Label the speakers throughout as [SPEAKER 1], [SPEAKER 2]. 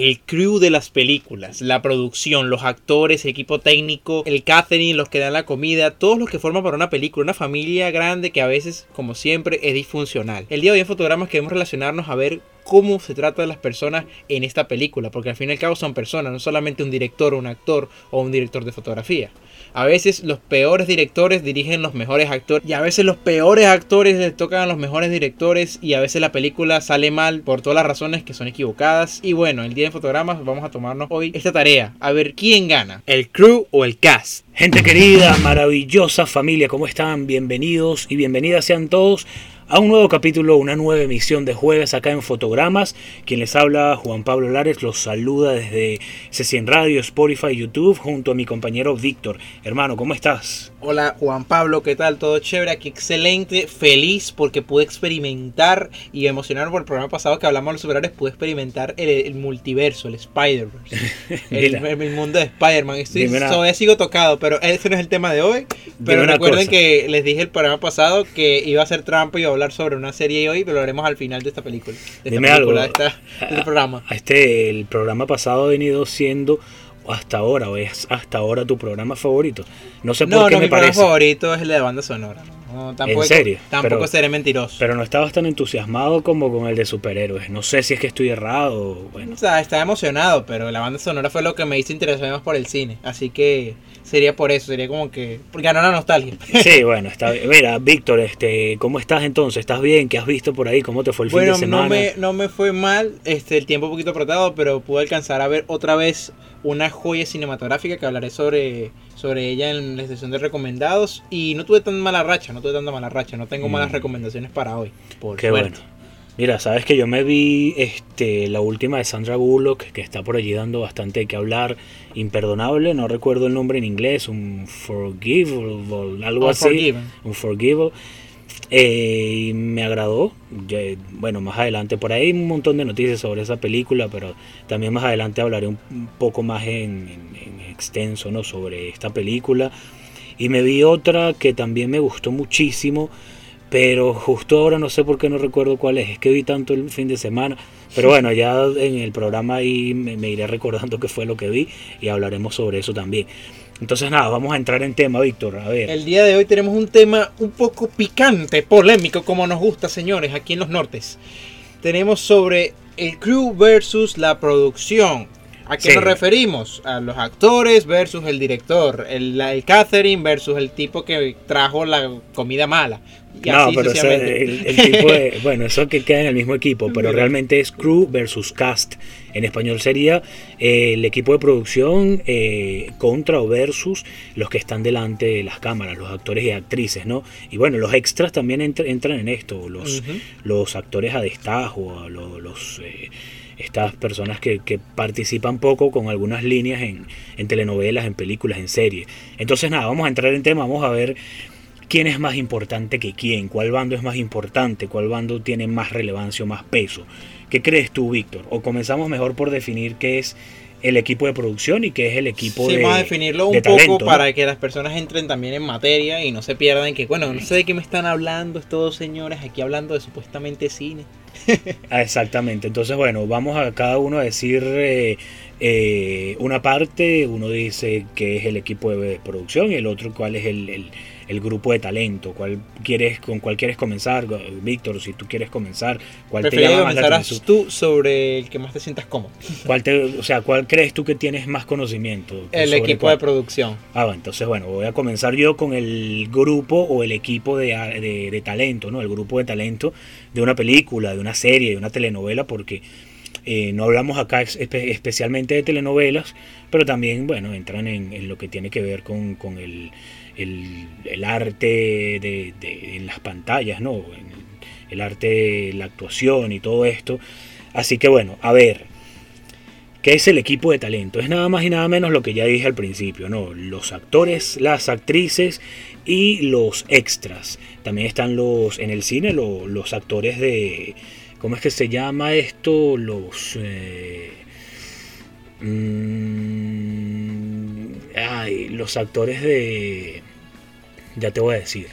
[SPEAKER 1] El crew de las películas, la producción, los actores, el equipo técnico, el catering, los que dan la comida, todos los que forman para una película, una familia grande que a veces, como siempre, es disfuncional. El día de hoy en fotogramas queremos relacionarnos a ver cómo se trata de las personas en esta película, porque al fin y al cabo son personas, no solamente un director, un actor o un director de fotografía. A veces los peores directores dirigen los mejores actores y a veces los peores actores les tocan a los mejores directores y a veces la película sale mal por todas las razones que son equivocadas. Y bueno, el día de fotogramas vamos a tomarnos hoy esta tarea, a ver quién gana, el crew o el cast.
[SPEAKER 2] Gente querida, maravillosa familia, ¿cómo están? Bienvenidos y bienvenidas sean todos a un nuevo capítulo, una nueva emisión de jueves acá en Fotogramas. Quien les habla, Juan Pablo Lares, los saluda desde C100 Radio, Spotify, YouTube, junto a mi compañero Víctor. Hermano, ¿cómo estás?
[SPEAKER 1] Hola Juan Pablo, ¿qué tal? ¿Todo chévere? Aquí excelente, feliz porque pude experimentar y emocionar por el programa pasado que hablamos de los superhéroes, pude experimentar el, multiverso, el Spider-Verse, el, mundo de Spider-Man. Todavía sigo tocado, pero ese no es el tema de hoy. Pero recuerden que les dije el programa pasado que iba a ser trampa y iba a hablar sobre una serie hoy, pero lo haremos al final de esta película. De
[SPEAKER 2] Dime algo. De, este programa. Este, el programa pasado ha venido siendo hasta ahora o es hasta ahora tu programa favorito. No sé por qué
[SPEAKER 1] no,
[SPEAKER 2] me
[SPEAKER 1] mi programa favorito es el de banda sonora. tampoco,
[SPEAKER 2] ¿En serio?
[SPEAKER 1] Tampoco seré mentiroso.
[SPEAKER 2] Pero no estabas tan entusiasmado como con el de superhéroes. No sé si es que estoy errado. Bueno.
[SPEAKER 1] O sea, estaba emocionado, pero la banda sonora fue lo que me hizo interesarme más por el cine. Así que sería por eso, sería como que ganó la nostalgia.
[SPEAKER 2] Sí, bueno, está bien. Mira, Víctor, este, ¿cómo estás entonces? ¿Estás bien? ¿Qué has visto por ahí? ¿Cómo te fue el fin de semana?
[SPEAKER 1] No me, no me fue mal, este, el tiempo un poquito apretado, pero pude alcanzar a ver otra vez una joya cinematográfica que hablaré sobre, sobre ella en la sesión de recomendados. Y no tuve tan mala racha, no tuve tanta mala racha, no tengo malas mm. recomendaciones para hoy.
[SPEAKER 2] Por Qué bueno. Mira, sabes que yo me vi este, la última de Sandra Bullock, que está por allí dando bastante que hablar. Imperdonable, no recuerdo el nombre en inglés, un Forgivable, algo así. Un Forgivable. Eh, y me agradó. bueno, más adelante, por ahí hay un montón de noticias sobre esa película, pero también más adelante hablaré un, poco más en, extenso ¿no? sobre esta película. Y me vi otra que también me gustó muchísimo, pero justo ahora no sé por qué no recuerdo cuál es. Es que vi tanto el fin de semana. Pero bueno, ya en el programa ahí me iré recordando qué fue lo que vi y hablaremos sobre eso también. Entonces nada, vamos a entrar en tema, Víctor. A ver.
[SPEAKER 1] El día de hoy tenemos un tema un poco picante, polémico, como nos gusta, señores, aquí en los nortes. Tenemos sobre el crew versus la producción. ¿A qué nos referimos? A los actores versus el director, el, el catering versus el tipo que trajo la comida mala.
[SPEAKER 2] No, pero el, tipo bueno, eso que queda en el mismo equipo, pero realmente es crew versus cast. En español sería eh, el equipo de producción eh, contra o versus los que están delante de las cámaras, los actores y actrices, ¿no? Y bueno, los extras también entran en esto, los, los actores a destajo, los... los eh, estas personas que, participan poco con algunas líneas en, en, telenovelas, en películas, en series. Entonces nada, vamos a entrar en tema, vamos a ver quién es más importante que quién, cuál bando es más importante, cuál bando tiene más relevancia o más peso. ¿Qué crees tú, Víctor? O comenzamos mejor por definir qué es el equipo de producción y qué es el equipo
[SPEAKER 1] sí,
[SPEAKER 2] de
[SPEAKER 1] vamos a definirlo un poco para que las personas entren también en materia y no se pierdan que, bueno, no sé de qué me están hablando estos señores aquí hablando de supuestamente cine.
[SPEAKER 2] Ah, exactamente, entonces bueno, vamos a cada uno a decir eh, eh, una parte, uno dice que es el equipo de producción y el otro cuál es el el grupo de talento. ¿Cuál quieres, ¿Con cuál quieres comenzar, Víctor? Si tú quieres comenzar, ¿cuál
[SPEAKER 1] te llama más tú sobre el que más te sientas cómodo.
[SPEAKER 2] ¿Cuál te, o sea, ¿cuál crees tú que tienes más conocimiento?
[SPEAKER 1] El equipo de producción.
[SPEAKER 2] Ah, bueno, entonces bueno, voy a comenzar yo con el grupo o el equipo de, de, talento, ¿no? El grupo de talento de una película, de una serie, de una telenovela, porque... Eh, no hablamos acá especialmente de telenovelas, pero también, bueno, entran en, en lo que tiene que ver con, con el, el, arte de, en las pantallas, ¿no? El arte, la actuación y todo esto. Así que bueno, a ver, ¿Qué es el equipo de talento? Es nada más y nada menos lo que ya dije al principio, ¿no? Los actores, las actrices y los extras. También están los, en el cine, los actores de, ¿cómo es que se llama esto? Los... Eh, mm, ay, los actores de... Ya te voy a decir.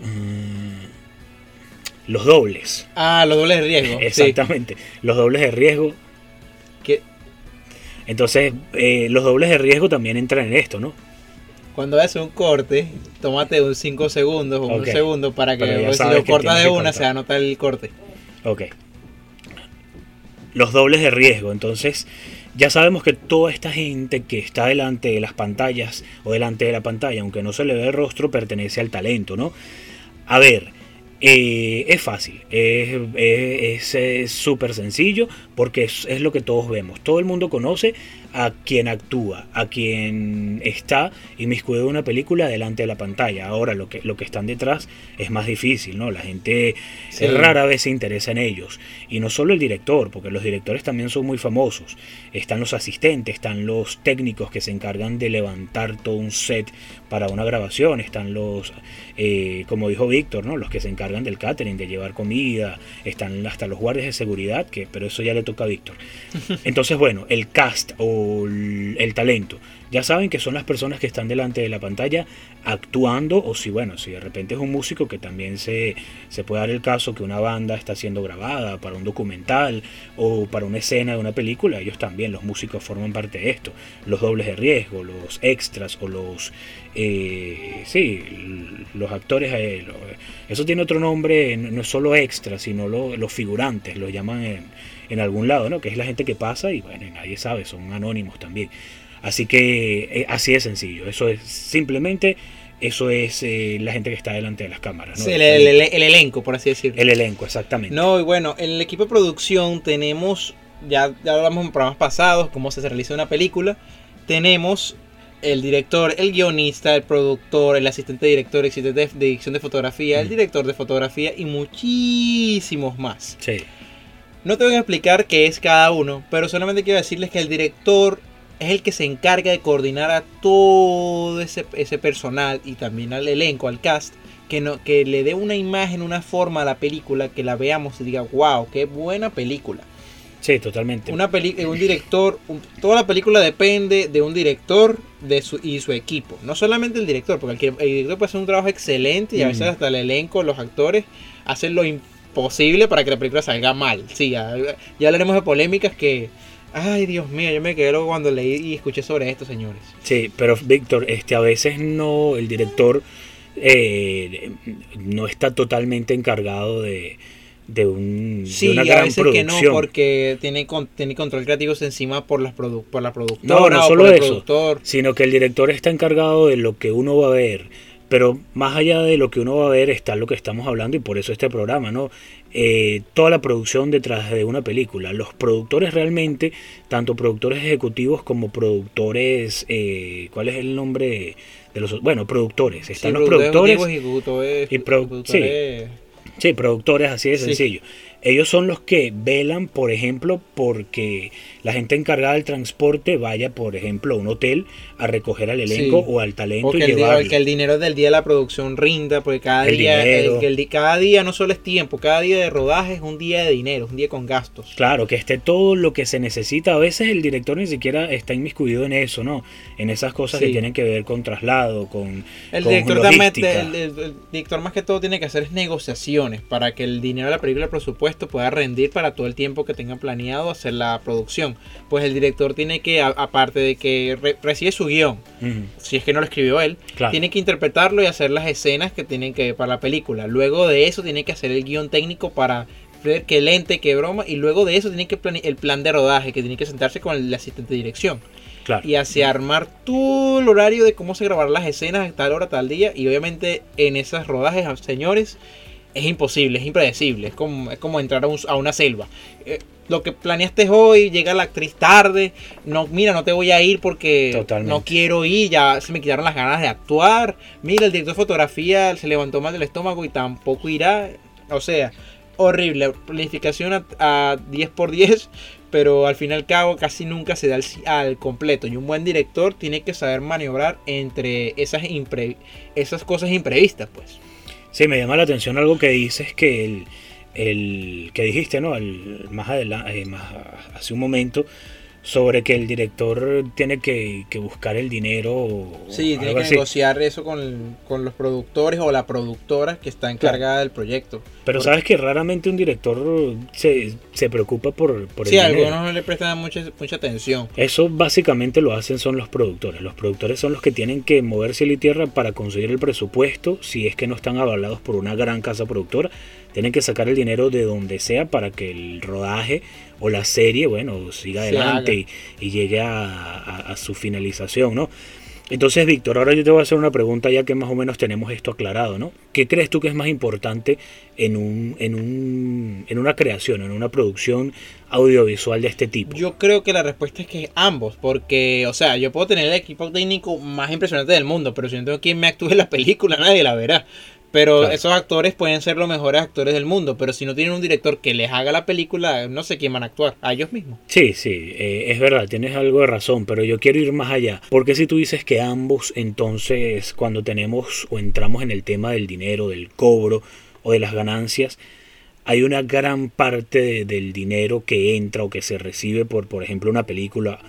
[SPEAKER 2] Mm, los dobles.
[SPEAKER 1] Ah, los dobles de riesgo.
[SPEAKER 2] Exactamente. Los dobles de riesgo entonces, eh, los dobles de riesgo también entran en esto, ¿no?
[SPEAKER 1] Cuando haces un corte, tómate un 5 segundos o un segundo para que si lo cortas de una se va a notar el corte.
[SPEAKER 2] Ok. Los dobles de riesgo. Entonces, ya sabemos que toda esta gente que está delante de las pantallas o delante de la pantalla, aunque no se le ve el rostro, pertenece al talento, ¿no? A ver, eh, es fácil, es súper sencillo porque es, lo que todos vemos. Todo el mundo conoce a quien actúa, a quien está inmiscuido en una película delante de la pantalla. Ahora lo que, lo que están detrás es más difícil, ¿no? La gente rara vez se interesa en ellos. Y no solo el director, porque los directores también son muy famosos. Están los asistentes, están los técnicos que se encargan de levantar todo un set para una grabación, están los, eh, como dijo Víctor, ¿no? Los que se encargan del catering, de llevar comida, están hasta los guardias de seguridad, que, pero eso ya le toca a Víctor. Entonces, bueno, el cast o el talento. Ya saben que son las personas que están delante de la pantalla actuando o si bueno, si de repente es un músico que también se, se puede dar el caso que una banda está siendo grabada para un documental o para una escena de una película, ellos también, los músicos forman parte de esto. Los dobles de riesgo, los extras o los... Eh, sí, los actores, eh, eso tiene otro nombre, no es solo extras, sino los figurantes, lo llaman en algún lado, ¿no? Que es la gente que pasa y bueno, nadie sabe, son anónimos también. Así que eh, así es sencillo. Eso es simplemente eso es eh, la gente que está delante de las cámaras.
[SPEAKER 1] ¿no? Sí, el, elenco, por así decirlo.
[SPEAKER 2] El elenco, exactamente.
[SPEAKER 1] No, y bueno, en el equipo de producción tenemos, ya, ya hablamos en programas pasados, cómo se realiza una película. Tenemos el director, el guionista, el productor, el asistente director, el asistente de edición de fotografía, el director de fotografía y muchísimos más.
[SPEAKER 2] Sí.
[SPEAKER 1] No te voy a explicar qué es cada uno, pero solamente quiero decirles que el director es el que se encarga de coordinar a todo ese, personal y también al elenco, al cast, que, no, que le dé una imagen, una forma a la película, que la veamos y diga, wow, qué buena película.
[SPEAKER 2] Sí, totalmente.
[SPEAKER 1] Una un director, toda la película depende de un director de su, y su equipo. No solamente el director, porque el, director puede hacer un trabajo excelente y a veces hasta el elenco, los actores, hacen lo posible para que la película salga mal. Sí, ya, hablaremos de polémicas que... Ay, Dios mío, yo me quedé loco cuando leí y escuché sobre esto, señores.
[SPEAKER 2] Sí, pero Víctor, este, a veces no, el director eh, no está totalmente encargado de, de, un,
[SPEAKER 1] sí,
[SPEAKER 2] una gran
[SPEAKER 1] a veces que no, porque tiene, tiene control creativo encima por, las por la productora. No, no solo eso,
[SPEAKER 2] sino que el director está encargado de lo que uno va a ver pero más allá de lo que uno va a ver está lo que estamos hablando y por eso este programa, ¿no? Eh, toda la producción detrás de una película. Los productores realmente, tanto productores ejecutivos como productores, eh, ¿cuál es el nombre de los? Bueno, productores. Están los productores y productores. Sí, productores, así de sencillo. Ellos son los que velan, por ejemplo, porque la gente encargada del transporte vaya, por ejemplo, a un hotel a recoger al elenco o al talento
[SPEAKER 1] y
[SPEAKER 2] el,
[SPEAKER 1] que el dinero del día de la producción rinda, porque cada día el, cada día no solo es tiempo, cada día de rodaje es un día de dinero, un día con gastos.
[SPEAKER 2] Claro, que esté todo lo que se necesita. A veces el director ni siquiera está inmiscuido en eso, ¿no? En esas cosas que tienen que ver con traslado, con
[SPEAKER 1] el director también, el, director más que todo tiene que hacer negociaciones para que el dinero de la película, el presupuesto pueda rendir para todo el tiempo que tengan planeado hacer la producción. Pues el director tiene que, aparte de que recibe su guion, si es que no lo escribió él, tiene que interpretarlo y hacer las escenas que tienen que para la película. Luego de eso tiene que hacer el guion técnico para ver qué lente, qué broma, y luego de eso tiene que el plan de rodaje, que tiene que sentarse con el asistente de dirección. Y así armar todo el horario de cómo se grabar las escenas a tal hora, tal día. Y obviamente en esas rodajes, señores, es imposible, es impredecible. Es como, es como entrar a, una selva. Eh, lo que planeaste hoy, llega la actriz tarde. No, mira, no te voy a ir porque no quiero ir. Ya se me quitaron las ganas de actuar. Mira, el director de fotografía se levantó mal del estómago y tampoco irá. O sea, horrible. Planificación a, 10 por 10 pero al fin y al cabo casi nunca se da al, al completo. Y un buen director tiene que saber maniobrar entre esas, impre- esas cosas imprevistas, pues.
[SPEAKER 2] Sí, me llama la atención algo que dices que el, que dijiste, ¿no? Más adelante, más hace un momento, sobre que el director tiene que, que buscar el dinero. o
[SPEAKER 1] Sí, tiene que
[SPEAKER 2] así.
[SPEAKER 1] negociar eso con, con los productores o la productora que está encargada del proyecto.
[SPEAKER 2] Pero
[SPEAKER 1] Porque-
[SPEAKER 2] sabes que raramente un director se, se preocupa por, por el
[SPEAKER 1] Sí,
[SPEAKER 2] dinero.
[SPEAKER 1] algunos no le prestan mucha, mucha atención.
[SPEAKER 2] Eso básicamente lo hacen son los productores. Los productores son los que tienen que mover cielo y tierra para conseguir el presupuesto. Si es que no están avalados por una gran casa productora, tienen que sacar el dinero de donde sea para que el rodaje o la serie, bueno, siga adelante y, y llegue a, a- a su finalización, ¿no? Entonces, Víctor, ahora yo te voy a hacer una pregunta ya que más o menos tenemos esto aclarado, ¿no? ¿Qué crees tú que es más importante en, un, en, un, en una creación, en una producción audiovisual de este tipo?
[SPEAKER 1] Yo creo que la respuesta es que ambos, porque, o sea, yo puedo tener el equipo técnico más impresionante del mundo, pero si no tengo quien me actúe en la película, nadie la verá. Pero
[SPEAKER 2] Claro.
[SPEAKER 1] esos actores pueden ser los mejores actores del mundo, pero si no tienen un director que les haga la película, no sé quién van a actuar, a ellos mismos.
[SPEAKER 2] Sí, sí, eh, es verdad, tienes algo de razón, pero yo quiero ir más allá. Porque si tú dices que ambos, entonces, cuando tenemos o entramos en el tema del dinero, del cobro o de las ganancias, hay una gran parte de- del dinero que entra o que se recibe por, por ejemplo, una película.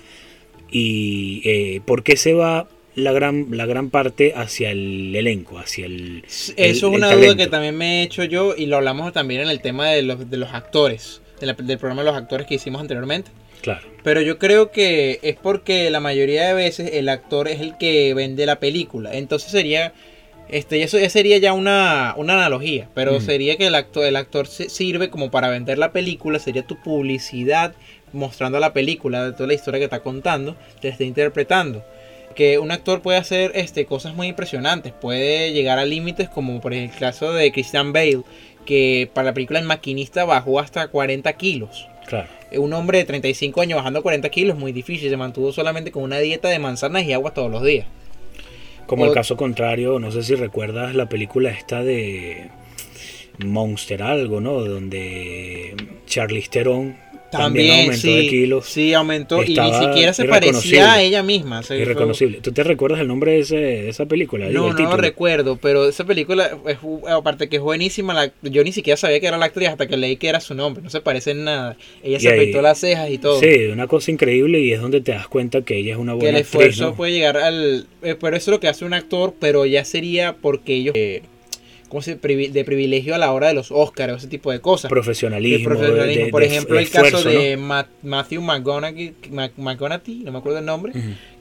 [SPEAKER 2] ¿Y eh, por qué se va la gran, la gran parte hacia el elenco, hacia el...
[SPEAKER 1] Eso
[SPEAKER 2] el-
[SPEAKER 1] es una duda que también me he hecho yo y lo hablamos también en el tema de los, de los actores, de la- del programa de los actores que hicimos anteriormente.
[SPEAKER 2] Claro,
[SPEAKER 1] Pero yo creo que es porque la mayoría de veces el actor es el que vende la película. Entonces sería, este, eso ya sería ya una, una analogía. Pero
[SPEAKER 2] Mm.
[SPEAKER 1] sería que el actor, el actor se- sirve como para vender la película, sería tu publicidad mostrando la película, toda la historia que está contando, te está interpretando. Que un actor puede hacer este, cosas muy impresionantes, puede llegar a límites como por el caso de Christian Bale, que para la película El Maquinista bajó hasta 40 kilos.
[SPEAKER 2] claro.
[SPEAKER 1] Un hombre de 35 años bajando 40 kilos es muy difícil. Se mantuvo solamente con una dieta de manzanas y agua todos los días.
[SPEAKER 2] Como el caso contrario, no sé si recuerdas la película esta de Monster algo, ¿no? Donde Charlize Theron también, aumentó
[SPEAKER 1] sí,
[SPEAKER 2] de kilos.
[SPEAKER 1] sí aumentó y ni siquiera se parecía a ella misma. Se-
[SPEAKER 2] Irreconocible. ¿Tú te recuerdas el nombre de, ese- de esa película?
[SPEAKER 1] No,
[SPEAKER 2] el
[SPEAKER 1] no lo recuerdo, pero esa película, es, aparte que es buenísima, la- yo ni siquiera sabía que era la actriz hasta que leí que era su nombre, no se parece en nada. Ella
[SPEAKER 2] Y
[SPEAKER 1] se
[SPEAKER 2] ahí-
[SPEAKER 1] pintó las cejas y todo.
[SPEAKER 2] Sí, una cosa increíble y es donde te das cuenta que ella es una
[SPEAKER 1] que
[SPEAKER 2] buena
[SPEAKER 1] el
[SPEAKER 2] actriz,
[SPEAKER 1] esfuerzo
[SPEAKER 2] ¿no?
[SPEAKER 1] puede llegar al... eh, pero eso es lo que hace un actor, pero ya sería porque ellos... eh, ¿Cómo se de privilegio a la hora de los Oscars o ese tipo de cosas?
[SPEAKER 2] Profesionalismo.
[SPEAKER 1] de profesionalismo.
[SPEAKER 2] de-
[SPEAKER 1] Por
[SPEAKER 2] de
[SPEAKER 1] ejemplo, el
[SPEAKER 2] esfuerzo,
[SPEAKER 1] caso
[SPEAKER 2] ¿no?
[SPEAKER 1] de Ma- Matthew McConaughey, Ma- McConaughey, no me acuerdo el nombre,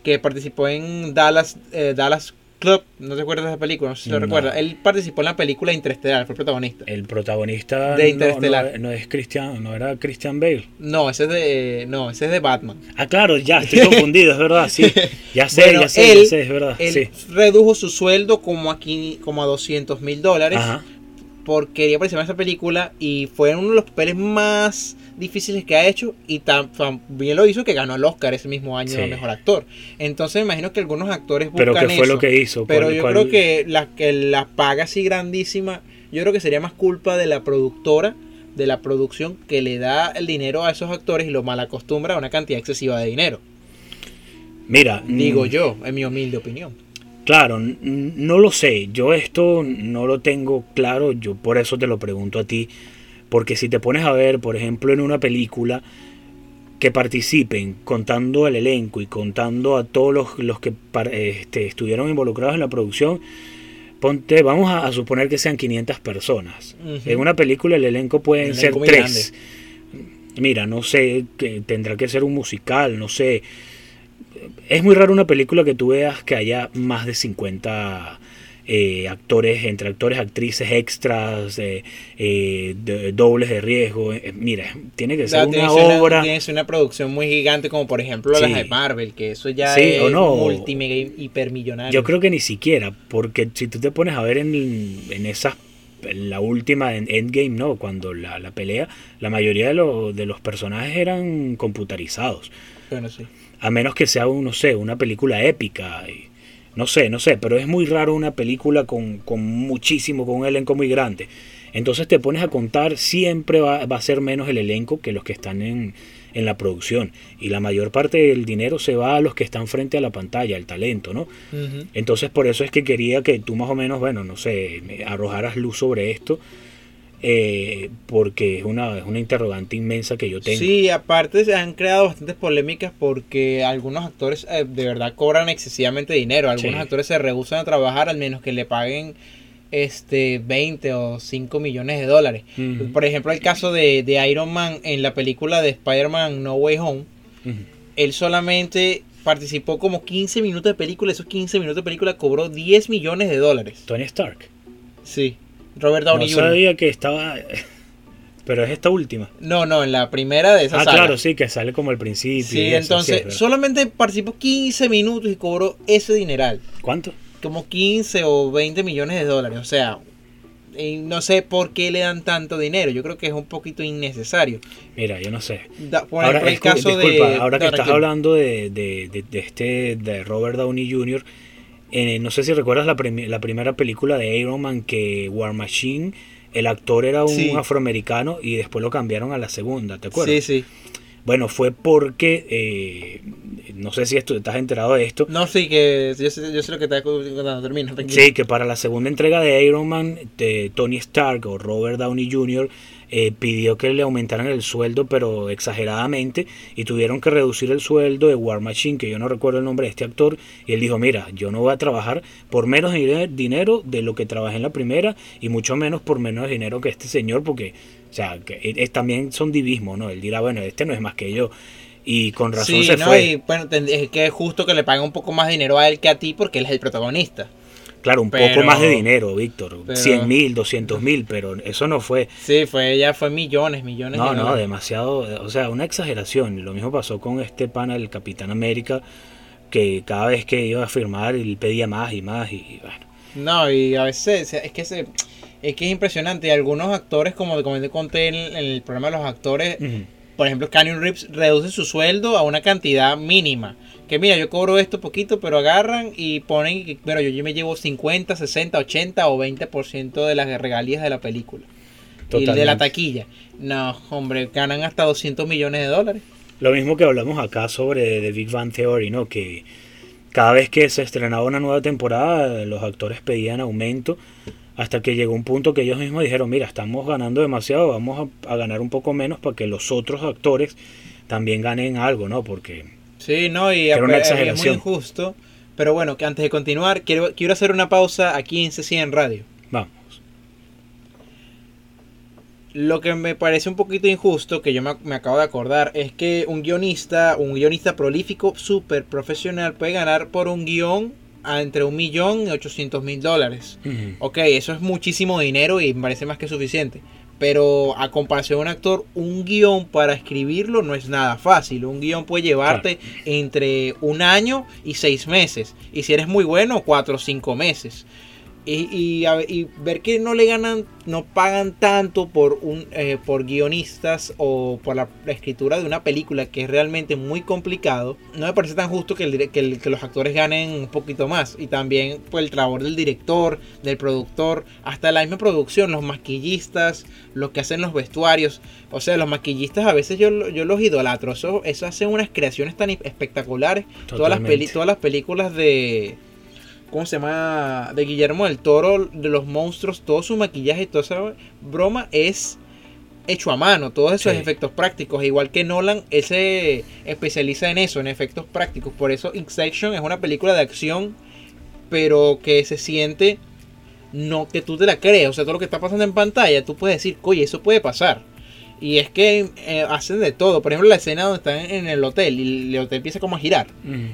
[SPEAKER 1] que participó en Dallas, eh, Dallas Club. ¿No te acuerdas de esa película? No sé si lo
[SPEAKER 2] No.
[SPEAKER 1] recuerdas. Él participó en la película Interestelar, fue protagonista.
[SPEAKER 2] El protagonista
[SPEAKER 1] De Interestelar.
[SPEAKER 2] No, no es Christian, no era Christian Bale.
[SPEAKER 1] No, ese es de, no, ese es de Batman.
[SPEAKER 2] Ah, claro, ya, estoy confundido, es verdad, sí. Ya sé,
[SPEAKER 1] Bueno,
[SPEAKER 2] ya sé,
[SPEAKER 1] él-
[SPEAKER 2] ya sé, es verdad,
[SPEAKER 1] Él
[SPEAKER 2] sí.
[SPEAKER 1] redujo su sueldo como aquí, como a 200 mil dólares.
[SPEAKER 2] Ajá.
[SPEAKER 1] Porque quería participar en esa película y fue uno de los papeles más difíciles que ha hecho y también lo hizo que ganó el Oscar ese mismo año
[SPEAKER 2] Sí.
[SPEAKER 1] de mejor actor. Entonces me imagino que algunos actores
[SPEAKER 2] Pero
[SPEAKER 1] buscan
[SPEAKER 2] ¿qué fue
[SPEAKER 1] eso,
[SPEAKER 2] lo que hizo?
[SPEAKER 1] Pero
[SPEAKER 2] ¿Cuál-
[SPEAKER 1] yo
[SPEAKER 2] cuál-
[SPEAKER 1] creo que la, que la paga así grandísima, yo creo que sería más culpa de la productora, de la producción que le da el dinero a esos actores y los malacostumbra a una cantidad excesiva de dinero.
[SPEAKER 2] Mira,
[SPEAKER 1] Digo
[SPEAKER 2] mm,
[SPEAKER 1] yo, en mi humilde opinión.
[SPEAKER 2] Claro, no lo sé. Yo esto no lo tengo claro. Yo por eso te lo pregunto a ti. Porque si te pones a ver, por ejemplo, en una película que participen contando el elenco y contando a todos los, los que este, estuvieron involucrados en la producción, ponte, vamos a, a suponer que sean 500 personas. En una película el elenco pueden ser
[SPEAKER 1] elenco
[SPEAKER 2] tres. Mira, no sé, que tendrá que ser un musical, no sé. Es muy raro una película que tú veas que haya más de 50 eh, actores, entre actores, actrices, extras, eh, eh, de- dobles de riesgo. Eh, mira, tiene que ser una obra.
[SPEAKER 1] tiene que ser una producción muy gigante como por ejemplo
[SPEAKER 2] Sí.
[SPEAKER 1] las de Marvel, que eso ya
[SPEAKER 2] Sí,
[SPEAKER 1] es
[SPEAKER 2] no.
[SPEAKER 1] multi mega hipermillonario.
[SPEAKER 2] Yo creo que ni siquiera, porque si tú te pones a ver en, en esas, en la última, en Endgame, ¿no? Cuando la, la pelea, la mayoría de, los de los personajes eran computarizados.
[SPEAKER 1] Bueno, sí.
[SPEAKER 2] A menos que sea, no sé, una película épica. y- no sé, no sé, pero es muy raro una película con, con muchísimo, con un elenco muy grande. Entonces te pones a contar, siempre va, va a ser menos el elenco que los que están en, en la producción. Y la mayor parte del dinero se va a los que están frente a la pantalla, el talento, ¿no? Entonces por eso es que quería que tú más o menos, bueno, no sé, me arrojaras luz sobre esto, eh, porque es una, es una interrogante inmensa que yo tengo.
[SPEAKER 1] Sí, aparte se han creado bastantes polémicas porque algunos actores eh, de verdad cobran excesivamente dinero. Algunos
[SPEAKER 2] Sí.
[SPEAKER 1] actores se rehusan a trabajar al menos que le paguen este 20 o 5 millones de dólares. Por ejemplo, el caso de, de Iron Man en la película de Spider-Man No Way Home. Él solamente participó como 15 minutos de película. Esos 15 minutos de película cobró 10 millones de dólares.
[SPEAKER 2] Tony Stark.
[SPEAKER 1] Sí. Robert
[SPEAKER 2] No
[SPEAKER 1] Downey Jr.
[SPEAKER 2] sabía que estaba... Pero es esta última.
[SPEAKER 1] No, no, en la primera de esa
[SPEAKER 2] Ah,
[SPEAKER 1] saga.
[SPEAKER 2] claro, sí, que sale como al principio.
[SPEAKER 1] Sí,
[SPEAKER 2] eso,
[SPEAKER 1] entonces solamente participó 15 minutos y cobró ese dineral,
[SPEAKER 2] ¿Cuánto?
[SPEAKER 1] como 15 o 20 millones de dólares. O sea, y no sé por qué le dan tanto dinero. Yo creo que es un poquito innecesario.
[SPEAKER 2] Mira, yo no sé.
[SPEAKER 1] Da- por
[SPEAKER 2] Ahora,
[SPEAKER 1] el caso
[SPEAKER 2] disculpa,
[SPEAKER 1] de.
[SPEAKER 2] ahora que
[SPEAKER 1] no,
[SPEAKER 2] estás
[SPEAKER 1] tranquilo.
[SPEAKER 2] hablando de, de- de- de este de Robert Downey Jr., eh, no sé si recuerdas la, primera película de Iron Man que War Machine, el actor era un
[SPEAKER 1] Sí.
[SPEAKER 2] afroamericano y después lo cambiaron a la segunda, ¿te acuerdas?
[SPEAKER 1] Sí, sí.
[SPEAKER 2] Bueno, fue porque, eh, no sé si esto, estás enterado de esto,
[SPEAKER 1] No, sí, que yo sé, yo sé lo que te contando. Termina, tranquilo.
[SPEAKER 2] Sí, que para la segunda entrega de Iron Man, de Tony Stark o Robert Downey Jr. eh, pidió que le aumentaran el sueldo, pero exageradamente, y tuvieron que reducir el sueldo de War Machine, que yo no recuerdo el nombre de este actor, y él dijo, mira, yo no voy a trabajar por menos dinero de lo que trabajé en la primera, y mucho menos por menos dinero que este señor, porque, o sea, que es- es- también son divismos, ¿no? Él dirá, bueno, este no es más que yo, y con razón
[SPEAKER 1] Sí,
[SPEAKER 2] se
[SPEAKER 1] no,
[SPEAKER 2] fue.
[SPEAKER 1] y bueno, es que es justo que le paguen un poco más dinero a él que a ti porque él es el protagonista.
[SPEAKER 2] Claro, un
[SPEAKER 1] Pero-
[SPEAKER 2] poco más de dinero, Víctor.
[SPEAKER 1] pero-
[SPEAKER 2] 100 mil, 200 mil, pero eso no fue.
[SPEAKER 1] Sí, fue ya fue millones, millones
[SPEAKER 2] No,
[SPEAKER 1] de
[SPEAKER 2] no,
[SPEAKER 1] dólares.
[SPEAKER 2] demasiado. O sea, una exageración. Lo mismo pasó con este pana, el Capitán América, que cada vez que iba a firmar, él pedía más y más. Y bueno,
[SPEAKER 1] No, y a veces es que se, es que es impresionante. Algunos actores, como te conté en, en el programa de los actores, por ejemplo, Canyon Reeves reduce su sueldo a una cantidad mínima. Que mira, yo cobro esto poquito, pero agarran y ponen, bueno, yo, yo me llevo 50, 60, 80 o 20% de las regalías de la película. Y de la taquilla. No, hombre, ganan hasta 200 millones de dólares.
[SPEAKER 2] Lo mismo que hablamos acá sobre The Big Bang Theory, ¿no? Que cada vez que se estrenaba una nueva temporada, los actores pedían aumento. Hasta que llegó un punto que ellos mismos dijeron, mira, estamos ganando demasiado, vamos a, a ganar un poco menos para que los otros actores también ganen algo, ¿no? Porque
[SPEAKER 1] Sí, no, y
[SPEAKER 2] Era una
[SPEAKER 1] es muy injusto. Pero bueno, que antes de continuar, quiero, quiero hacer una pausa aquí en CC en Radio.
[SPEAKER 2] vamos.
[SPEAKER 1] Lo que me parece un poquito injusto, que yo me, me acabo de acordar, es que un guionista, un guionista prolífico, súper profesional, puede ganar por un guion a entre un millón y ochocientos mil dólares. Ok, eso es muchísimo dinero y me parece más que suficiente. Pero a comparación de un actor, un guion para escribirlo no es nada fácil. Un guion puede llevarte entre un año y seis meses. Y si eres muy bueno, cuatro o cinco meses. Y, y, a ver, y ver que no le ganan, no pagan tanto por un eh, por guionistas o por la, la escritura de una película que es realmente muy complicado, no me parece tan justo que, el, dire- que, el- que los actores ganen un poquito más. Y también por el trabajo del director, del productor, hasta la misma producción, los maquillistas, los que hacen los vestuarios. O sea, los maquillistas a veces yo, yo los idolatro. Eso, eso hacen unas creaciones tan espectaculares. Todas las, peli-
[SPEAKER 2] Totalmente.
[SPEAKER 1] todas las películas de... ¿Cómo se llama? De Guillermo del Toro, de los monstruos, todo su maquillaje, toda esa broma es hecho a mano, todos esos
[SPEAKER 2] Sí.
[SPEAKER 1] efectos prácticos. Igual que Nolan, él se especializa en eso, en efectos prácticos. Por eso Inception es una película de acción, pero que se siente no que tú te la crees. O sea, todo lo que está pasando en pantalla, tú puedes decir, oye, eso puede pasar. Y es que eh, hacen de todo. Por ejemplo, la escena donde están en el hotel y el hotel empieza como a girar.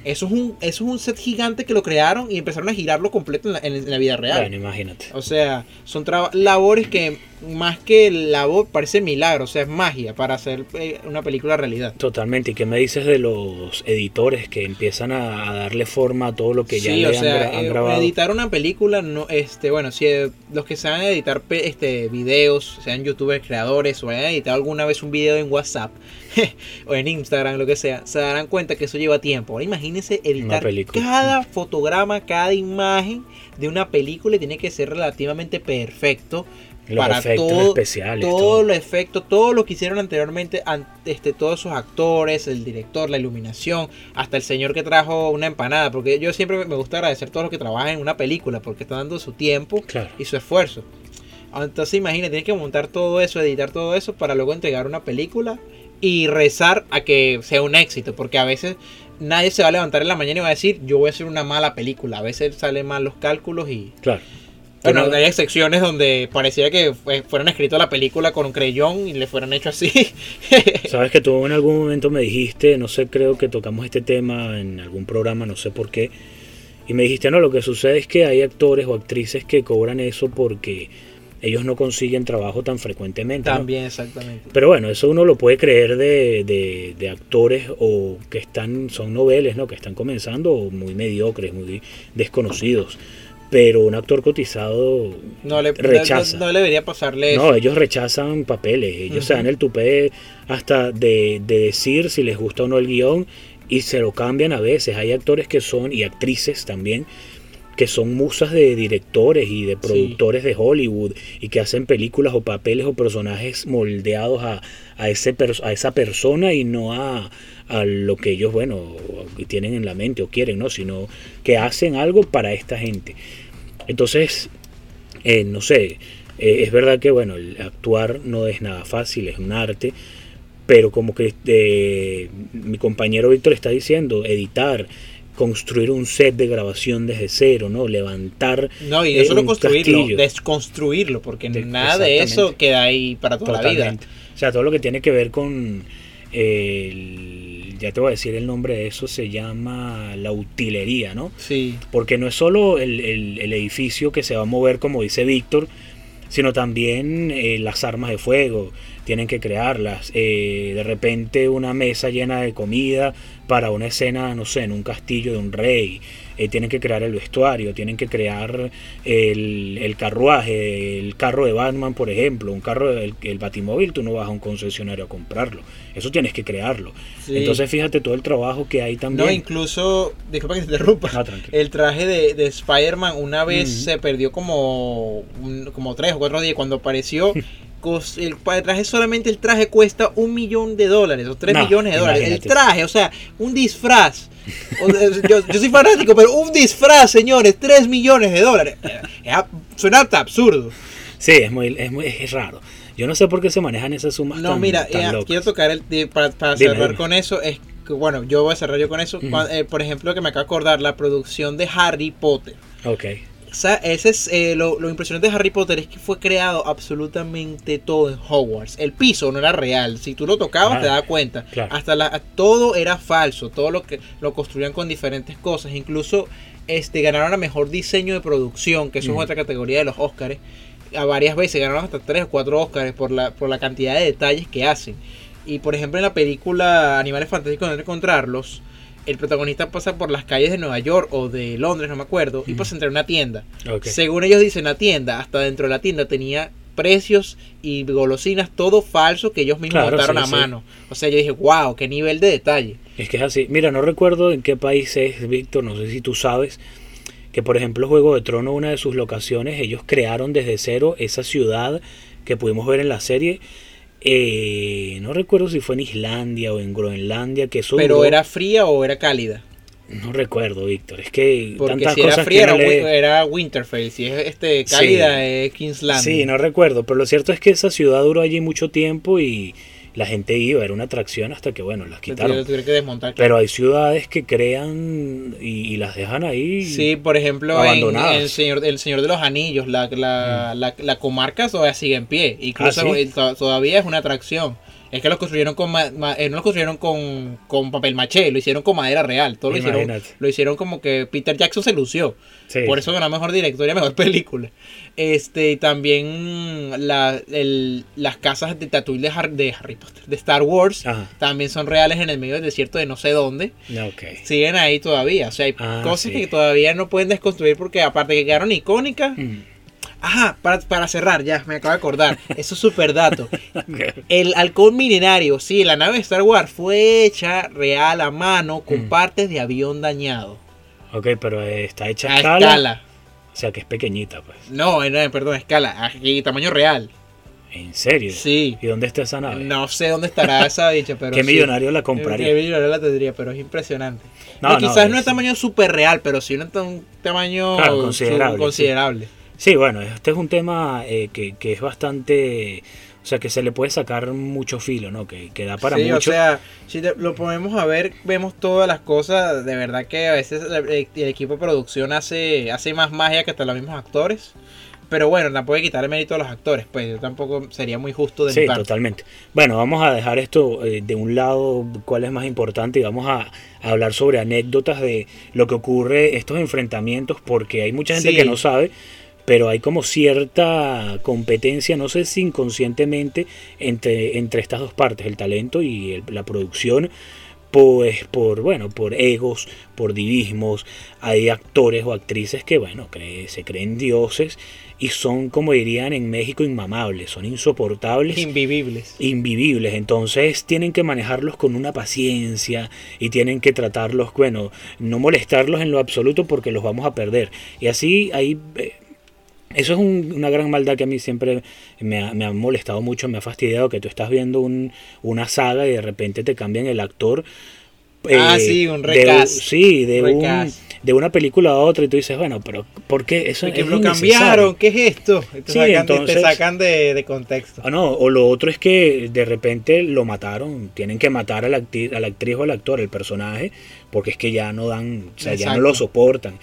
[SPEAKER 1] Eso es un, eso es un set gigante que lo crearon y empezaron a girarlo completo en la, en la vida real.
[SPEAKER 2] Bueno, imagínate.
[SPEAKER 1] O sea, son labores que más que labor parece milagro, o sea, es magia para hacer eh, una película realidad.
[SPEAKER 2] Totalmente. ¿Y qué me dices de los editores que empiezan a, darle forma a todo lo que ya
[SPEAKER 1] sí,
[SPEAKER 2] le
[SPEAKER 1] o
[SPEAKER 2] han,
[SPEAKER 1] sea,
[SPEAKER 2] gra- han
[SPEAKER 1] eh,
[SPEAKER 2] grabado?
[SPEAKER 1] editar una película, no, este, bueno, si eh, los que saben editar este, videos, sean youtubers, creadores, o hayan editado alguna vez un video en WhatsApp o en Instagram, lo que sea, se darán cuenta que eso lleva tiempo. Ahora imagínense editar cada fotograma, cada imagen de una película y tiene que ser relativamente perfecto.
[SPEAKER 2] Los
[SPEAKER 1] para
[SPEAKER 2] efectos
[SPEAKER 1] todo,
[SPEAKER 2] especiales,
[SPEAKER 1] todo,
[SPEAKER 2] todo.
[SPEAKER 1] los efectos, todo lo que hicieron anteriormente, an- este, todos esos actores, el director, la iluminación, hasta el señor que trajo una empanada, porque yo siempre me gusta agradecer a todos los que trabajan en una película, porque están dando su tiempo
[SPEAKER 2] Claro.
[SPEAKER 1] y su esfuerzo. Entonces imagínate, tienes que montar todo eso, editar todo eso para luego entregar una película y rezar a que sea un éxito, porque a veces nadie se va a levantar en la mañana y va a decir, yo voy a hacer una mala película, a veces salen mal los cálculos y...
[SPEAKER 2] Claro.
[SPEAKER 1] Bueno,
[SPEAKER 2] Bueno,
[SPEAKER 1] hay excepciones donde pareciera que fue- fueran escrito la película con un creyón y le fueran hecho así.
[SPEAKER 2] Sabes que tú en algún momento me dijiste, no sé, creo que tocamos este tema en algún programa, no sé por qué, y me dijiste, no, lo que sucede es que hay actores o actrices que cobran eso porque ellos no consiguen trabajo tan frecuentemente. ¿no?
[SPEAKER 1] También, exactamente.
[SPEAKER 2] Pero bueno, eso uno lo puede creer de, de- de actores o que están, son noveles, ¿no? Que están comenzando o muy mediocres, muy desconocidos. Pero un actor cotizado
[SPEAKER 1] No le,
[SPEAKER 2] rechaza.
[SPEAKER 1] no, no le debería pasarle eso.
[SPEAKER 2] No, ellos rechazan papeles, ellos se
[SPEAKER 1] Ujú.
[SPEAKER 2] dan el tupé hasta de, de decir si les gusta o no el guion y se lo cambian a veces. Hay actores que son, y actrices también, que son musas de directores y de productores de Hollywood y que hacen películas o papeles o personajes moldeados a, a, ese a esa persona y no a, a lo que ellos, bueno, tienen en la mente o quieren, ¿no? Sino que hacen algo para esta gente. Entonces, eh, no sé, eh, es verdad que bueno, el actuar no es nada fácil, es un arte, pero como que eh, mi compañero Víctor está diciendo, editar, construir un set de grabación desde cero, ¿no? Levantar
[SPEAKER 1] No, y
[SPEAKER 2] eh,
[SPEAKER 1] no solo
[SPEAKER 2] un
[SPEAKER 1] construirlo,
[SPEAKER 2] castillo.
[SPEAKER 1] desconstruirlo, porque
[SPEAKER 2] De-
[SPEAKER 1] nada de eso queda ahí para toda la vida.
[SPEAKER 2] O sea, todo lo que tiene que ver con eh, el- ya te voy a decir el nombre de eso, se llama la utilería, ¿no?
[SPEAKER 1] Sí,
[SPEAKER 2] Porque no es solo el, el- el edificio que se va a mover, como dice Víctor, sino también eh, las armas de fuego, tienen que crearlas. Eh, de repente una mesa llena de comida para una escena, no sé, en un castillo de un rey. Eh, tienen que crear el vestuario, tienen que crear el, el carruaje, el carro de Batman, por ejemplo, un carro, el, el batimóvil, tú no vas a un concesionario a comprarlo. Eso tienes que crearlo.
[SPEAKER 1] sí.
[SPEAKER 2] Entonces fíjate todo el trabajo que hay también.
[SPEAKER 1] no, incluso, disculpa que te interrumpa. El traje de, de Spider-Man una vez se perdió como, como tres o cuatro días. Cuando apareció, el, traje, solamente el traje cuesta un millón de dólares o tres
[SPEAKER 2] No,
[SPEAKER 1] millones de dólares. El traje, o sea, un disfraz. Yo, yo soy fanático, pero un disfraz, señores, tres millones de dólares. Suena hasta absurdo.
[SPEAKER 2] Sí, es muy, es muy es raro. Yo no sé por qué se manejan esas sumas
[SPEAKER 1] No,
[SPEAKER 2] tan,
[SPEAKER 1] mira,
[SPEAKER 2] tan
[SPEAKER 1] eh, quiero tocar el para, para
[SPEAKER 2] Dime,
[SPEAKER 1] cerrar
[SPEAKER 2] dime.
[SPEAKER 1] con eso. Es que, bueno, yo voy a cerrar yo con eso. Eh, por ejemplo, que me acabo de acordar, la producción de Harry Potter.
[SPEAKER 2] Ok.
[SPEAKER 1] O sea, ese es eh, lo, lo impresionante de Harry Potter es que fue creado absolutamente todo en Hogwarts. El piso no era real. Si tú lo tocabas
[SPEAKER 2] Ah,
[SPEAKER 1] te das cuenta.
[SPEAKER 2] claro.
[SPEAKER 1] Hasta la, todo era falso. Todo lo que lo construían con diferentes cosas. Incluso este ganaron a mejor diseño de producción, que eso es otra categoría de los Oscars. A varias veces ganaron hasta 3 o 4 Oscars por la, por la cantidad de detalles que hacen. Y por ejemplo en la película Animales Fantásticos no encontrarlos, el protagonista pasa por las calles de Nueva York o de Londres, no me acuerdo, y pasa entre una tienda. Según ellos dicen, la tienda, hasta dentro de la tienda tenía precios y golosinas, todo falso que ellos mismos
[SPEAKER 2] Claro, sí,
[SPEAKER 1] a
[SPEAKER 2] sí.
[SPEAKER 1] mano. O sea, yo dije, wow, qué nivel de detalle.
[SPEAKER 2] Es que es así. Mira, no recuerdo en qué país es, Víctor, no sé si tú sabes, que por ejemplo Juego de Trono, una de sus locaciones, ellos crearon desde cero esa ciudad que pudimos ver en la serie. Eh, no recuerdo si fue en Islandia o en Groenlandia, que eso
[SPEAKER 1] Pero
[SPEAKER 2] duró-
[SPEAKER 1] era fría o era cálida.
[SPEAKER 2] No recuerdo, Víctor. Es que
[SPEAKER 1] Porque
[SPEAKER 2] tantas
[SPEAKER 1] si era
[SPEAKER 2] cosas
[SPEAKER 1] fría
[SPEAKER 2] que
[SPEAKER 1] era, era Winterfell, si es este cálida es Kingsland.
[SPEAKER 2] Sí, no recuerdo, pero lo cierto es que esa ciudad duró allí mucho tiempo y la gente iba, era una atracción hasta que, bueno, las quitaron.
[SPEAKER 1] Tuvieron que desmontar.
[SPEAKER 2] Pero hay ciudades que crean y, y las dejan ahí.
[SPEAKER 1] Sí, por ejemplo, en,
[SPEAKER 2] abandonadas.
[SPEAKER 1] el Señor, el Señor de los Anillos, la, la, la, la comarca todavía sigue en pie. Incluso
[SPEAKER 2] Ah,
[SPEAKER 1] todavía es una atracción. Es que los construyeron con ma- ma- eh, no los construyeron con, con papel maché, lo hicieron con madera real. Todo lo hicieron, lo hicieron como que Peter Jackson se lució.
[SPEAKER 2] Sí.
[SPEAKER 1] Por eso ganó mejor director y mejor película. Este, y también la, el- las casas de Tatooine de, Har- de Harry Potter, de Star Wars,
[SPEAKER 2] Ajá.
[SPEAKER 1] también son reales en el medio del desierto de no sé dónde
[SPEAKER 2] Ok.
[SPEAKER 1] siguen ahí todavía. O sea, hay
[SPEAKER 2] Ah,
[SPEAKER 1] cosas
[SPEAKER 2] sí.
[SPEAKER 1] que todavía no pueden desconstruir porque aparte que quedaron icónicas.
[SPEAKER 2] Mm.
[SPEAKER 1] Ajá, para, para cerrar, ya, me acabo de acordar. Eso es súper dato. El halcón milenario, sí, la nave de Star Wars fue hecha real a mano con
[SPEAKER 2] Mm.
[SPEAKER 1] partes de avión dañado.
[SPEAKER 2] Ok, pero eh, está hecha a escala.
[SPEAKER 1] escala.
[SPEAKER 2] O sea que es pequeñita, pues.
[SPEAKER 1] No, no, perdón, escala, aquí tamaño real.
[SPEAKER 2] ¿En serio?
[SPEAKER 1] Sí.
[SPEAKER 2] ¿Y dónde está esa nave?
[SPEAKER 1] No sé dónde estará esa bicha, pero
[SPEAKER 2] ¿Qué
[SPEAKER 1] sí.
[SPEAKER 2] millonario la compraría?
[SPEAKER 1] ¿Qué millonario la tendría? Pero es impresionante.
[SPEAKER 2] No,
[SPEAKER 1] No,
[SPEAKER 2] no,
[SPEAKER 1] quizás no
[SPEAKER 2] es-
[SPEAKER 1] es tamaño súper real, pero sí un, tamaño
[SPEAKER 2] Claro, considerable,
[SPEAKER 1] considerable.
[SPEAKER 2] Sí, bueno, este es un tema eh, que, que es bastante... O sea, que se le puede sacar mucho filo, ¿no? Que, que da para
[SPEAKER 1] sí,
[SPEAKER 2] mucho.
[SPEAKER 1] o sea, si te- lo ponemos a ver, vemos todas las cosas. De verdad que a veces el, el equipo de producción hace, hace más magia que hasta los mismos actores. Pero bueno, no puede quitar el mérito a los actores, pues yo tampoco sería muy justo de
[SPEAKER 2] Sí,
[SPEAKER 1] mi parte.
[SPEAKER 2] totalmente. Bueno, vamos a dejar esto eh, de un lado, cuál es más importante, y vamos a, a hablar sobre anécdotas de lo que ocurre, estos enfrentamientos, porque hay mucha gente
[SPEAKER 1] Sí.
[SPEAKER 2] que no sabe, pero hay como cierta competencia, no sé si inconscientemente, entre, entre estas dos partes, el talento y el- la producción. Pues por, bueno, por egos, por divismos, hay actores o actrices que, bueno, que se creen dioses y son, como dirían en México, inmamables, son insoportables
[SPEAKER 1] Invivibles.
[SPEAKER 2] invivibles, entonces tienen que manejarlos con una paciencia y tienen que tratarlos, bueno, no molestarlos en lo absoluto porque los vamos a perder. Y así ahí... eso es un- una gran maldad que a mí siempre me ha, me ha molestado mucho, me ha fastidiado que tú estás viendo un- una saga y de repente te cambian el actor.
[SPEAKER 1] Ah,
[SPEAKER 2] eh,
[SPEAKER 1] sí, un
[SPEAKER 2] de
[SPEAKER 1] recast.
[SPEAKER 2] sí, de, un- de una película a otra y tú dices, bueno, pero ¿por qué eso
[SPEAKER 1] Porque
[SPEAKER 2] es
[SPEAKER 1] lo cambiaron, ¿qué es esto? Te
[SPEAKER 2] Sí,
[SPEAKER 1] sacan,
[SPEAKER 2] entonces-
[SPEAKER 1] te sacan de, de contexto.
[SPEAKER 2] Ah, no, o lo otro es que de repente lo mataron, tienen que matar a la, acti- a la actriz o al actor, el personaje, porque es que ya no dan, o sea, ya no lo soportan.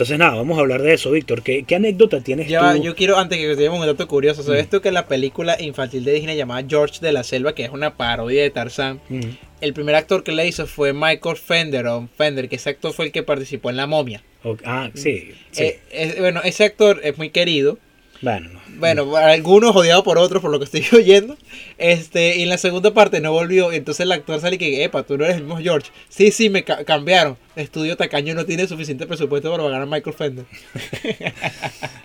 [SPEAKER 2] Entonces, nada, vamos a hablar de eso, Víctor. ¿Qué, qué anécdota tienes
[SPEAKER 1] Ya
[SPEAKER 2] tú?
[SPEAKER 1] yo quiero, antes que te un dato curioso, ¿sabes
[SPEAKER 2] Mm.
[SPEAKER 1] tú que la película infantil de Disney llamada George de la Selva, que es una parodia de Tarzán,
[SPEAKER 2] Mm,
[SPEAKER 1] el primer actor que la hizo fue Michael Fender, o Fender, que ese actor fue el que participó en La Momia.
[SPEAKER 2] ah, sí, sí.
[SPEAKER 1] Eh, es- bueno, ese actor es muy querido.
[SPEAKER 2] bueno, no.
[SPEAKER 1] Bueno, para algunos odiado por otros, por lo que estoy oyendo. Este, y en la segunda parte no volvió. Entonces el actor sale y que, epa, tú no eres el mismo George. Sí, sí, me ca- cambiaron. Estudio Tacaño no tiene suficiente presupuesto para pagar a Michael Fender.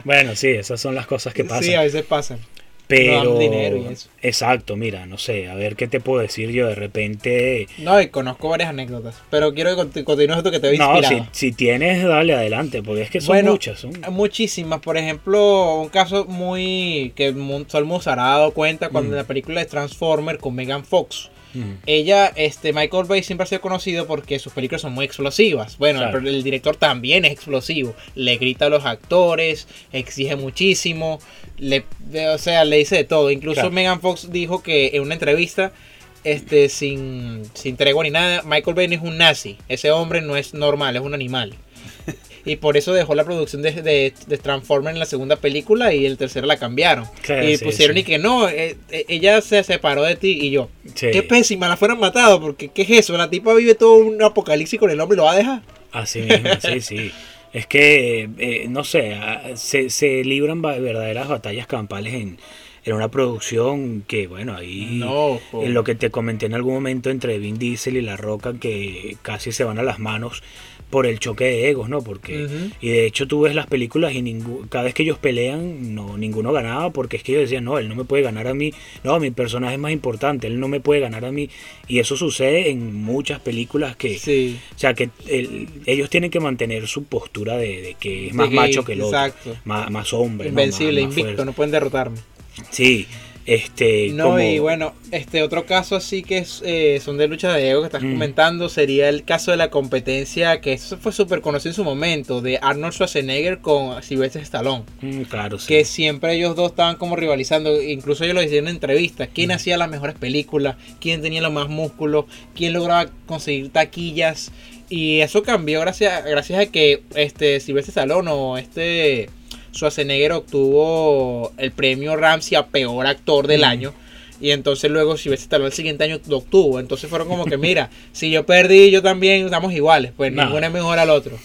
[SPEAKER 2] Bueno, sí, esas son las cosas que pasan.
[SPEAKER 1] Sí, a veces pasan.
[SPEAKER 2] Pero,
[SPEAKER 1] no dan dinero y eso.
[SPEAKER 2] exacto, mira, no sé, a ver qué te puedo decir yo de repente.
[SPEAKER 1] No, y conozco varias anécdotas. Pero quiero que conti- continúes esto que te había
[SPEAKER 2] No, si, tienes, dale adelante, porque es que son
[SPEAKER 1] Bueno,
[SPEAKER 2] muchas. Son...
[SPEAKER 1] Muchísimas, por ejemplo, un caso muy que se habrá dado cuenta cuando
[SPEAKER 2] Mm.
[SPEAKER 1] en la película de Transformer con Megan Fox.
[SPEAKER 2] Mm,
[SPEAKER 1] Ella, este, Michael Bay siempre ha sido conocido porque sus películas son muy explosivas. Bueno,
[SPEAKER 2] Claro.
[SPEAKER 1] el, el director también es explosivo. Le grita a los actores, exige muchísimo, le, o sea, le dice de todo. Incluso
[SPEAKER 2] Claro.
[SPEAKER 1] Megan Fox dijo que en una entrevista, este, sin, sin tregua ni nada, Michael Bay no es un nazi. Ese hombre no es normal, es un animal. Y por eso dejó la producción de, de, de Transformers en la segunda película y el tercero la cambiaron.
[SPEAKER 2] Claro,
[SPEAKER 1] y
[SPEAKER 2] sí,
[SPEAKER 1] pusieron
[SPEAKER 2] sí.
[SPEAKER 1] y que no, eh, eh, ella se separó de ti y yo.
[SPEAKER 2] sí.
[SPEAKER 1] Qué pésima, la fueron matado, porque ¿qué es eso? La tipa vive todo un apocalipsis con el hombre y lo va a dejar.
[SPEAKER 2] Así mismo, sí, sí. Es que, eh, no sé, ah, se, se libran verdaderas batallas campales en, en una producción que, bueno, ahí...
[SPEAKER 1] No,
[SPEAKER 2] En lo que te comenté en algún momento entre Vin Diesel y La Roca, que casi se van a las manos por el choque de egos, ¿no? Porque, y de hecho tú ves las películas y ningú- cada vez que ellos pelean, no, ninguno ganaba, porque es que ellos decían, no, él no me puede ganar a mí, no, mi personaje es más importante, él no me puede ganar a mí. Y eso sucede en muchas películas que,
[SPEAKER 1] Sí.
[SPEAKER 2] o sea, que el- ellos tienen que mantener su postura de, de que es
[SPEAKER 1] De
[SPEAKER 2] más macho que el otro, más, más hombre, ¿no?
[SPEAKER 1] Invencible,
[SPEAKER 2] Más- más
[SPEAKER 1] invicto,
[SPEAKER 2] fuerza.
[SPEAKER 1] no pueden derrotarme.
[SPEAKER 2] Sí, este,
[SPEAKER 1] No,
[SPEAKER 2] como-
[SPEAKER 1] y bueno, este otro caso así que es, eh, son de lucha de ego que estás
[SPEAKER 2] Mm.
[SPEAKER 1] comentando sería el caso de la competencia que eso fue súper conocido en su momento de Arnold Schwarzenegger con Sylvester Stallone.
[SPEAKER 2] Mm, claro, sí.
[SPEAKER 1] Que siempre ellos dos estaban como rivalizando, incluso ellos lo hicieron en entrevistas, quién
[SPEAKER 2] Mm.
[SPEAKER 1] hacía las mejores películas, quién tenía los más músculos, quién lograba conseguir taquillas y eso cambió gracias, gracias a que este Sylvester Stallone o este Schwarzenegger obtuvo el premio Ramsey a peor actor del
[SPEAKER 2] Mm.
[SPEAKER 1] año. Y entonces luego Sylvester Stallone el siguiente año lo obtuvo. Entonces fueron como que, mira, si yo perdí, yo también estamos iguales. Pues
[SPEAKER 2] No.
[SPEAKER 1] ninguno es mejor al otro.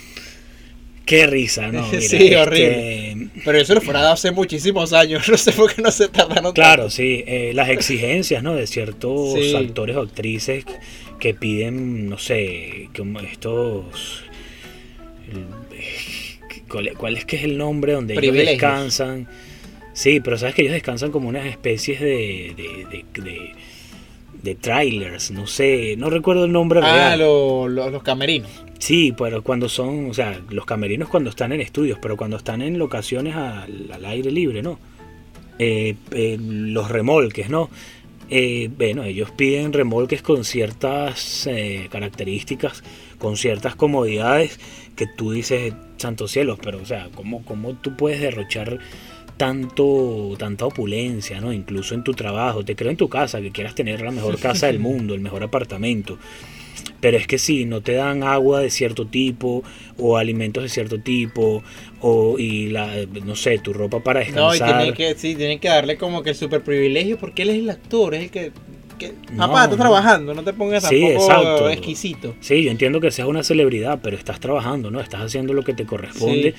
[SPEAKER 2] Qué risa, ¿no? Mira,
[SPEAKER 1] Sí,
[SPEAKER 2] este,
[SPEAKER 1] horrible. Pero eso lo fuera dado hace muchísimos años. No sé por qué no se tardaron
[SPEAKER 2] Claro,
[SPEAKER 1] tanto.
[SPEAKER 2] sí, eh, las exigencias, ¿no? De ciertos
[SPEAKER 1] Sí.
[SPEAKER 2] actores o actrices que piden, no sé, como estos... ¿Cuál, cuál es que es el nombre donde ellos descansan? Sí, pero sabes que ellos descansan como unas especies de, de, de- de- de trailers, no sé, no recuerdo el nombre
[SPEAKER 1] Ah, lo- los camerinos.
[SPEAKER 2] Sí, pero cuando son, o sea, los camerinos cuando están en estudios, pero cuando están en locaciones al, al aire libre, ¿no? Eh, eh, los remolques, ¿no? Eh, bueno, ellos piden remolques con ciertas eh, características, con ciertas comodidades que tú dices, santo cielos, pero o sea, ¿cómo, cómo tú puedes derrochar tanto, tanta opulencia, ¿no? Incluso en tu trabajo, te creo en tu casa, que quieras tener la mejor casa del mundo, el mejor apartamento. Pero es que si no te dan agua de cierto tipo o alimentos de cierto tipo o y la no sé, tu ropa para
[SPEAKER 1] No, y
[SPEAKER 2] descansar.
[SPEAKER 1] tienen que, sí, tienen que darle como que el super privilegio porque él es el actor, es el que... que
[SPEAKER 2] No,
[SPEAKER 1] papá, estás
[SPEAKER 2] no.
[SPEAKER 1] trabajando, no te pongas
[SPEAKER 2] Sí,
[SPEAKER 1] tampoco
[SPEAKER 2] exacto.
[SPEAKER 1] exquisito.
[SPEAKER 2] Sí, yo entiendo que seas una celebridad, pero estás trabajando, ¿no? Estás haciendo lo que te corresponde.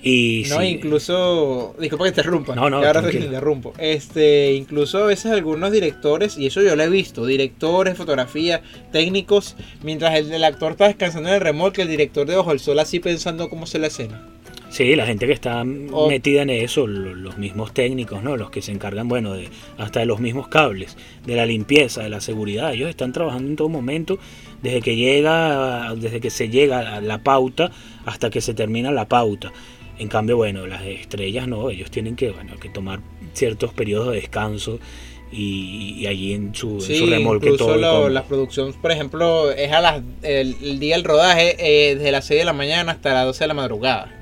[SPEAKER 2] Y
[SPEAKER 1] No,
[SPEAKER 2] sí,
[SPEAKER 1] incluso. Disculpa que te interrumpa.
[SPEAKER 2] No, no,
[SPEAKER 1] ahora te interrumpo. Este, incluso a veces algunos directores, y eso yo lo he visto, directores, fotografía, técnicos, mientras el, el actor está descansando en el remolque, el director de Ojo el Sol así pensando cómo se la escena.
[SPEAKER 2] Sí, la gente que está
[SPEAKER 1] O-
[SPEAKER 2] metida en eso, lo- los mismos técnicos, ¿no? Los que se encargan, bueno, de hasta de los mismos cables, de la limpieza, de la seguridad. Ellos están trabajando en todo momento, desde que llega, desde que se llega a la pauta hasta que se termina la pauta. En cambio, bueno, las estrellas no, ellos tienen que, bueno, que tomar ciertos periodos de descanso y, y allí en su, en
[SPEAKER 1] Sí,
[SPEAKER 2] su remolque
[SPEAKER 1] incluso
[SPEAKER 2] todo.
[SPEAKER 1] lo- las producciones, por ejemplo, es a las el, el día del rodaje eh, desde las 6 de la mañana hasta las 12 de la madrugada.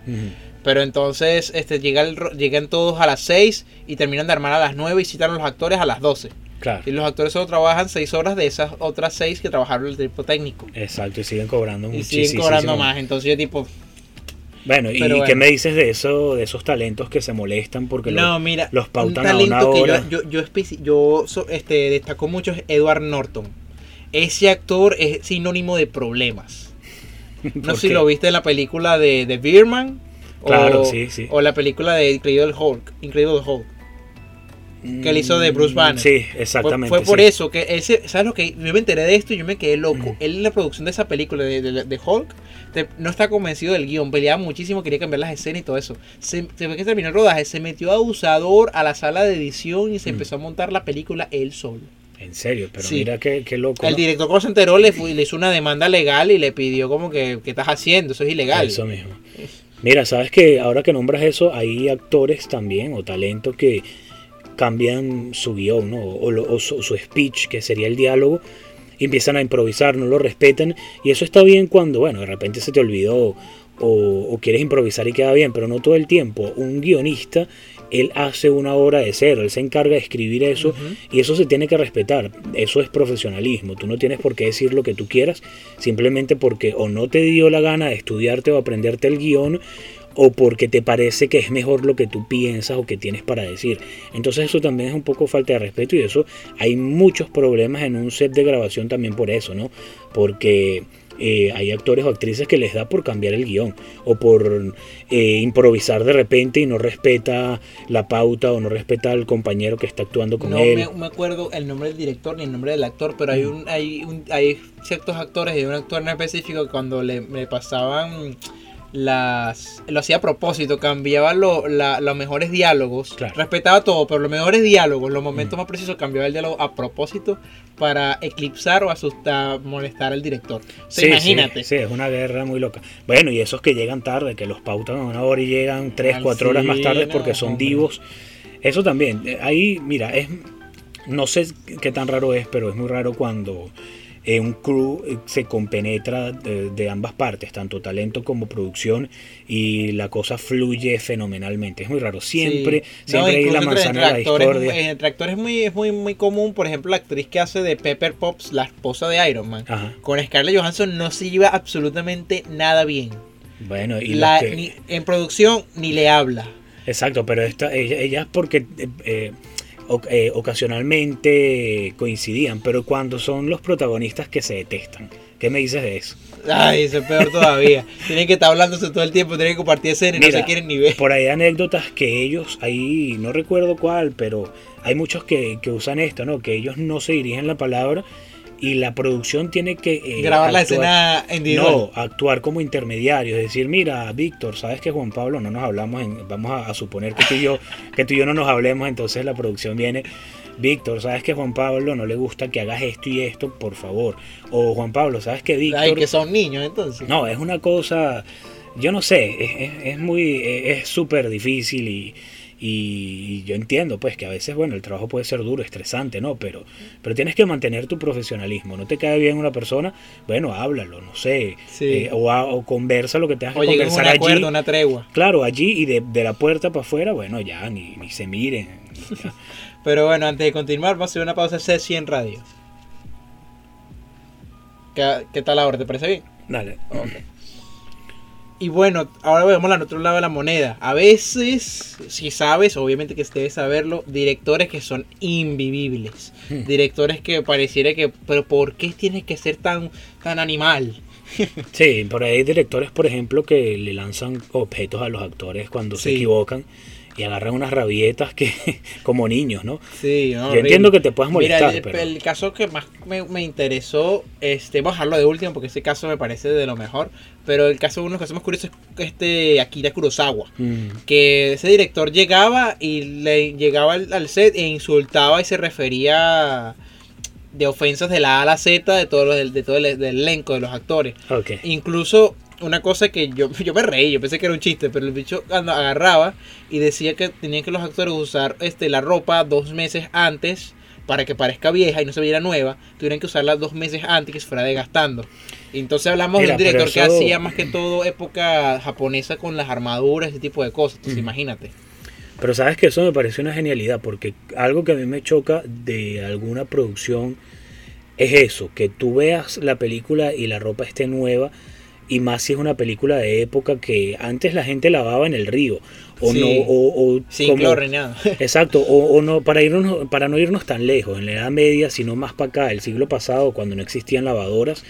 [SPEAKER 1] Pero entonces este llega el llegan todos a las 6 y terminan de armar a las 9 y citan a los actores a las 12.
[SPEAKER 2] Claro.
[SPEAKER 1] Y los actores solo trabajan 6 horas de esas otras 6 que trabajaron el tipo técnico.
[SPEAKER 2] Exacto, y siguen cobrando
[SPEAKER 1] Y
[SPEAKER 2] muchísimo.
[SPEAKER 1] siguen cobrando más. Entonces yo tipo,
[SPEAKER 2] Bueno, ¿y qué me dices de eso, de esos talentos que se molestan porque
[SPEAKER 1] no,
[SPEAKER 2] los,
[SPEAKER 1] mira,
[SPEAKER 2] los
[SPEAKER 1] un
[SPEAKER 2] pautan a una
[SPEAKER 1] que
[SPEAKER 2] hora?
[SPEAKER 1] yo, yo, yo, yo so- este, destacó mucho es Edward Norton. Ese actor es sinónimo de problemas. No
[SPEAKER 2] ¿Por
[SPEAKER 1] sé si lo viste en la película de, de Birman.
[SPEAKER 2] Claro,
[SPEAKER 1] o,
[SPEAKER 2] sí, sí.
[SPEAKER 1] O la película de Incredible Hulk. Incredible Hulk. Que él hizo de Bruce Banner.
[SPEAKER 2] Sí, exactamente.
[SPEAKER 1] Fue, por
[SPEAKER 2] sí.
[SPEAKER 1] eso que ese, ¿sabes lo que? Yo me enteré de esto y yo me quedé loco.
[SPEAKER 2] Ujú.
[SPEAKER 1] Él en la producción de esa película de, de- de Hulk no está convencido del guion, peleaba muchísimo, quería cambiar las escenas y todo eso. Se, se ve que terminó el rodaje, se metió a abusador a la sala de edición y se
[SPEAKER 2] Mm.
[SPEAKER 1] empezó a montar la película él solo.
[SPEAKER 2] En serio, pero
[SPEAKER 1] Sí.
[SPEAKER 2] mira qué, qué loco.
[SPEAKER 1] El
[SPEAKER 2] ¿no?
[SPEAKER 1] director cuando se enteró le, fue- le hizo una demanda legal y le pidió como que, ¿qué estás haciendo? Eso es ilegal.
[SPEAKER 2] Eso mismo. Mira, sabes que ahora que nombras eso, hay actores también o talentos que cambian su guion, ¿no? O, lo- o su, su speech, que sería el diálogo, y empiezan a improvisar, no lo respetan. Y eso está bien cuando, bueno, de repente se te olvidó o, o quieres improvisar y queda bien, pero no todo el tiempo. Un guionista, él hace una obra de cero, él se encarga de escribir eso
[SPEAKER 1] Ujú.
[SPEAKER 2] y eso se tiene que respetar. Eso es profesionalismo. Tú no tienes por qué decir lo que tú quieras simplemente porque o no te dio la gana de estudiarte o aprenderte el guion o porque te parece que es mejor lo que tú piensas o que tienes para decir. Entonces eso también es un poco falta de respeto y eso hay muchos problemas en un set de grabación también por eso, ¿no? Porque eh, hay actores o actrices que les da por cambiar el guion o por eh, improvisar de repente y no respeta la pauta o no respeta al compañero que está actuando con
[SPEAKER 1] no
[SPEAKER 2] él.
[SPEAKER 1] me, me acuerdo el nombre del director ni el nombre del actor, pero hay un, hay un, hay ciertos actores y un actor en específico que cuando le, le pasaban las lo hacía a propósito, cambiaba lo- la- los mejores diálogos,
[SPEAKER 2] Claro.
[SPEAKER 1] respetaba todo, pero los mejores diálogos, los momentos
[SPEAKER 2] Mm.
[SPEAKER 1] más precisos, cambiaba el diálogo a propósito para eclipsar o asustar, molestar al director.
[SPEAKER 2] Sí,
[SPEAKER 1] imagínate.
[SPEAKER 2] Sí, sí, es una guerra muy loca. Bueno, y esos que llegan tarde, que los pautan a una hora y llegan tres, cuatro horas más tarde porque son
[SPEAKER 1] hombre.
[SPEAKER 2] divos. Eso también. eh, Ahí, mira, es no sé qué tan raro es, pero es muy raro cuando eh, un crew eh, se compenetra de, de ambas partes, tanto talento como producción, y la cosa fluye fenomenalmente. Es muy raro. Siempre,
[SPEAKER 1] Sí. No,
[SPEAKER 2] siempre hay la manzana de la discordia.
[SPEAKER 1] eh, entre actores muy, es muy, muy común, por ejemplo, la actriz que hace de Pepper Pops, la esposa de Iron Man.
[SPEAKER 2] Ajá.
[SPEAKER 1] Con Scarlett Johansson no se lleva absolutamente nada bien.
[SPEAKER 2] Bueno, y
[SPEAKER 1] La-
[SPEAKER 2] los que-
[SPEAKER 1] ni- en producción ni le habla.
[SPEAKER 2] Exacto, pero esta, ella, ellas porque eh, eh, ocasionalmente coincidían, pero cuando son los protagonistas que se detestan, ¿qué me dices de eso?
[SPEAKER 1] Ay, eso es peor todavía. tienen que estar hablándose todo el tiempo, tienen que compartir escena y no se quieren ni ver.
[SPEAKER 2] Por ahí hay anécdotas que ellos, ahí no recuerdo cuál, pero hay muchos que, que usan esto, ¿no? Que ellos no se dirigen la palabra y la producción tiene que... eh,
[SPEAKER 1] Grabar la
[SPEAKER 2] actuar-
[SPEAKER 1] escena individual.
[SPEAKER 2] No, actuar como intermediario, es decir, mira, Víctor, sabes que Juan Pablo no nos hablamos, en- vamos a, a suponer que tú y yo, que tú y yo no nos hablemos, entonces la producción viene, Víctor, sabes que Juan Pablo no le gusta que hagas esto y esto, por favor. O Juan Pablo, sabes que Víctor...
[SPEAKER 1] Ay, que son niños entonces.
[SPEAKER 2] No, es una cosa, yo no sé, es, es- es muy, es súper difícil y, y yo entiendo pues que a veces, bueno, el trabajo puede ser duro, estresante, ¿no? Pero, pero tienes que mantener tu profesionalismo. No te cae bien una persona, bueno, háblalo, no sé,
[SPEAKER 1] Sí.
[SPEAKER 2] eh, o, o conversa lo que tengas que
[SPEAKER 1] O un
[SPEAKER 2] conversar allí.
[SPEAKER 1] una tregua.
[SPEAKER 2] Claro, allí y de, de la puerta para afuera, bueno, ya, ni, ni se miren. ya.
[SPEAKER 1] Pero bueno, antes de continuar, vamos a hacer una pausa C en radio. ¿Qué, qué tal ahora? ¿Te parece bien?
[SPEAKER 2] Dale.
[SPEAKER 1] Y bueno, ahora vemos al otro lado de la moneda. A veces, si sabes, obviamente que debes saberlo, directores que son invivibles.
[SPEAKER 2] Hmm.
[SPEAKER 1] Directores que pareciera que, pero ¿por qué tienes que ser tan, tan animal?
[SPEAKER 2] Sí, por ahí hay directores, por ejemplo, que le lanzan objetos a los actores cuando se equivocan y agarran unas rabietas que como niños, ¿no?
[SPEAKER 1] Sí, no,
[SPEAKER 2] Yo
[SPEAKER 1] horrible.
[SPEAKER 2] entiendo que te puedas molestar,
[SPEAKER 1] Mira, el,
[SPEAKER 2] pero
[SPEAKER 1] el caso que más me, me interesó, este, voy a dejarlo de último porque ese caso me parece de lo mejor. Pero el caso, uno de casos más curiosos es este Akira Kurosawa.
[SPEAKER 2] Mm,
[SPEAKER 1] que ese director llegaba y le llegaba al, al set e insultaba y se refería de ofensas de la A a la Z de todo, del- de todo el, del elenco de los actores.
[SPEAKER 2] ok.
[SPEAKER 1] Incluso una cosa que yo, yo me reí, yo pensé que era un chiste, pero el bicho cuando agarraba y decía que tenían que los actores usar este, la ropa dos meses antes para que parezca vieja y no se viera nueva, tuvieran que usarla dos meses antes que se fuera desgastando. Y Entonces hablamos
[SPEAKER 2] Mira,
[SPEAKER 1] de un director que hacía más que todo época japonesa con las armaduras, ese tipo de cosas. Entonces imagínate.
[SPEAKER 2] Pero sabes que eso me parece una genialidad, porque algo que a mí me choca de alguna producción es eso, que tú veas la película y la ropa esté nueva, y más si es una película de época que antes la gente lavaba en el río, o
[SPEAKER 1] Sí.
[SPEAKER 2] no, o, o
[SPEAKER 1] Sin
[SPEAKER 2] como-. Exacto, o, o no, para, irnos, para no irnos tan lejos, en la Edad Media, sino más para acá, el siglo pasado, cuando no existían lavadoras,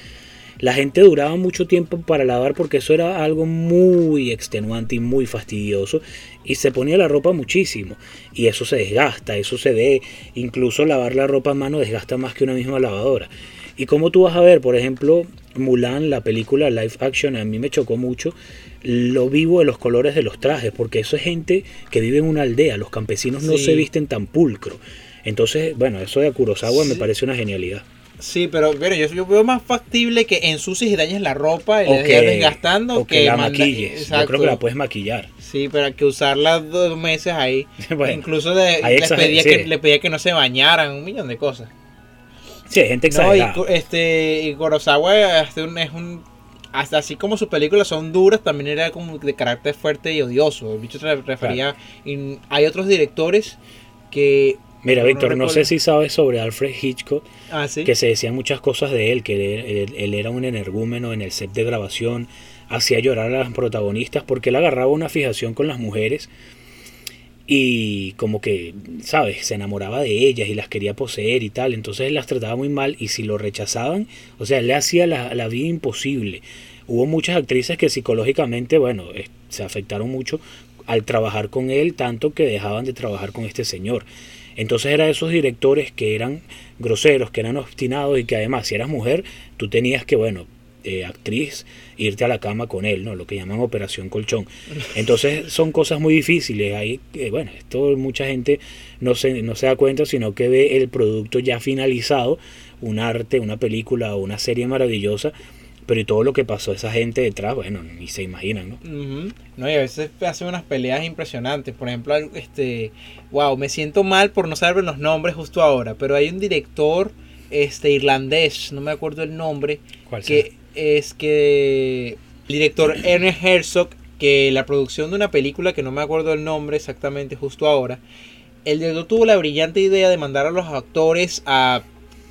[SPEAKER 2] la gente duraba mucho tiempo para lavar porque eso era algo muy extenuante y muy fastidioso y se ponía la ropa muchísimo y eso se desgasta, eso se ve, incluso lavar la ropa a mano desgasta más que una misma lavadora. Y como tú vas a ver, por ejemplo, Mulan, la película live action, a mí me chocó mucho lo vivo de los colores de los trajes, porque eso es gente que vive en una aldea, los campesinos no se visten tan pulcro. Entonces, bueno, eso de Kurosawa me
[SPEAKER 1] Sí.
[SPEAKER 2] parece una genialidad.
[SPEAKER 1] Sí, pero bueno, yo, yo veo más factible que ensucies y dañes la ropa y
[SPEAKER 2] O
[SPEAKER 1] la desgastando
[SPEAKER 2] o que la
[SPEAKER 1] manda-
[SPEAKER 2] maquilles. Yo creo que la puedes maquillar.
[SPEAKER 1] Sí, pero que usarla dos meses ahí.
[SPEAKER 2] Bueno,
[SPEAKER 1] Incluso de- les pedía
[SPEAKER 2] sí.
[SPEAKER 1] que, le pedía que no se bañaran, un millón de cosas.
[SPEAKER 2] Sí, gente
[SPEAKER 1] No, y,
[SPEAKER 2] exagerada.
[SPEAKER 1] Este, y Kurosawa este, un- es un... Hasta así como sus películas son duras, también era como de carácter fuerte y odioso. El bicho se refería... y hay otros directores que...
[SPEAKER 2] Mira,
[SPEAKER 1] no
[SPEAKER 2] Víctor, no sé si sabes sobre Alfred Hitchcock,
[SPEAKER 1] Ah, sí.
[SPEAKER 2] que se decían muchas cosas de él, que él, él- él era un energúmeno en el set de grabación, hacía llorar a las protagonistas porque él agarraba una fijación con las mujeres y como que, ¿sabes? Se enamoraba de ellas y las quería poseer y tal, entonces las trataba muy mal y si lo rechazaban, o sea, le hacía la, la vida imposible. Hubo muchas actrices que psicológicamente, bueno, se afectaron mucho al trabajar con él, tanto que dejaban de trabajar con este señor. Entonces era de esos directores que eran groseros, que eran obstinados y que además si eras mujer, tú tenías que, bueno, eh, actriz, irte a la cama con él, ¿no? Lo que llaman operación colchón. Entonces son cosas muy difíciles. Ahí, eh, bueno, esto mucha gente no se, no se da cuenta, sino que ve el producto ya finalizado, un arte, una película o una serie maravillosa, pero y todo lo que pasó esa gente detrás, bueno, ni se imaginan, ¿no?
[SPEAKER 1] No, y a veces hacen unas peleas impresionantes. Por ejemplo, este, wow, me siento mal por no saber los nombres justo ahora, pero hay un director este irlandés, no me acuerdo el nombre,
[SPEAKER 2] ¿Cuál
[SPEAKER 1] que es que el director Ernest Herzog, que la producción de una película que no me acuerdo el nombre exactamente justo ahora, el director tuvo la brillante idea de mandar a los actores a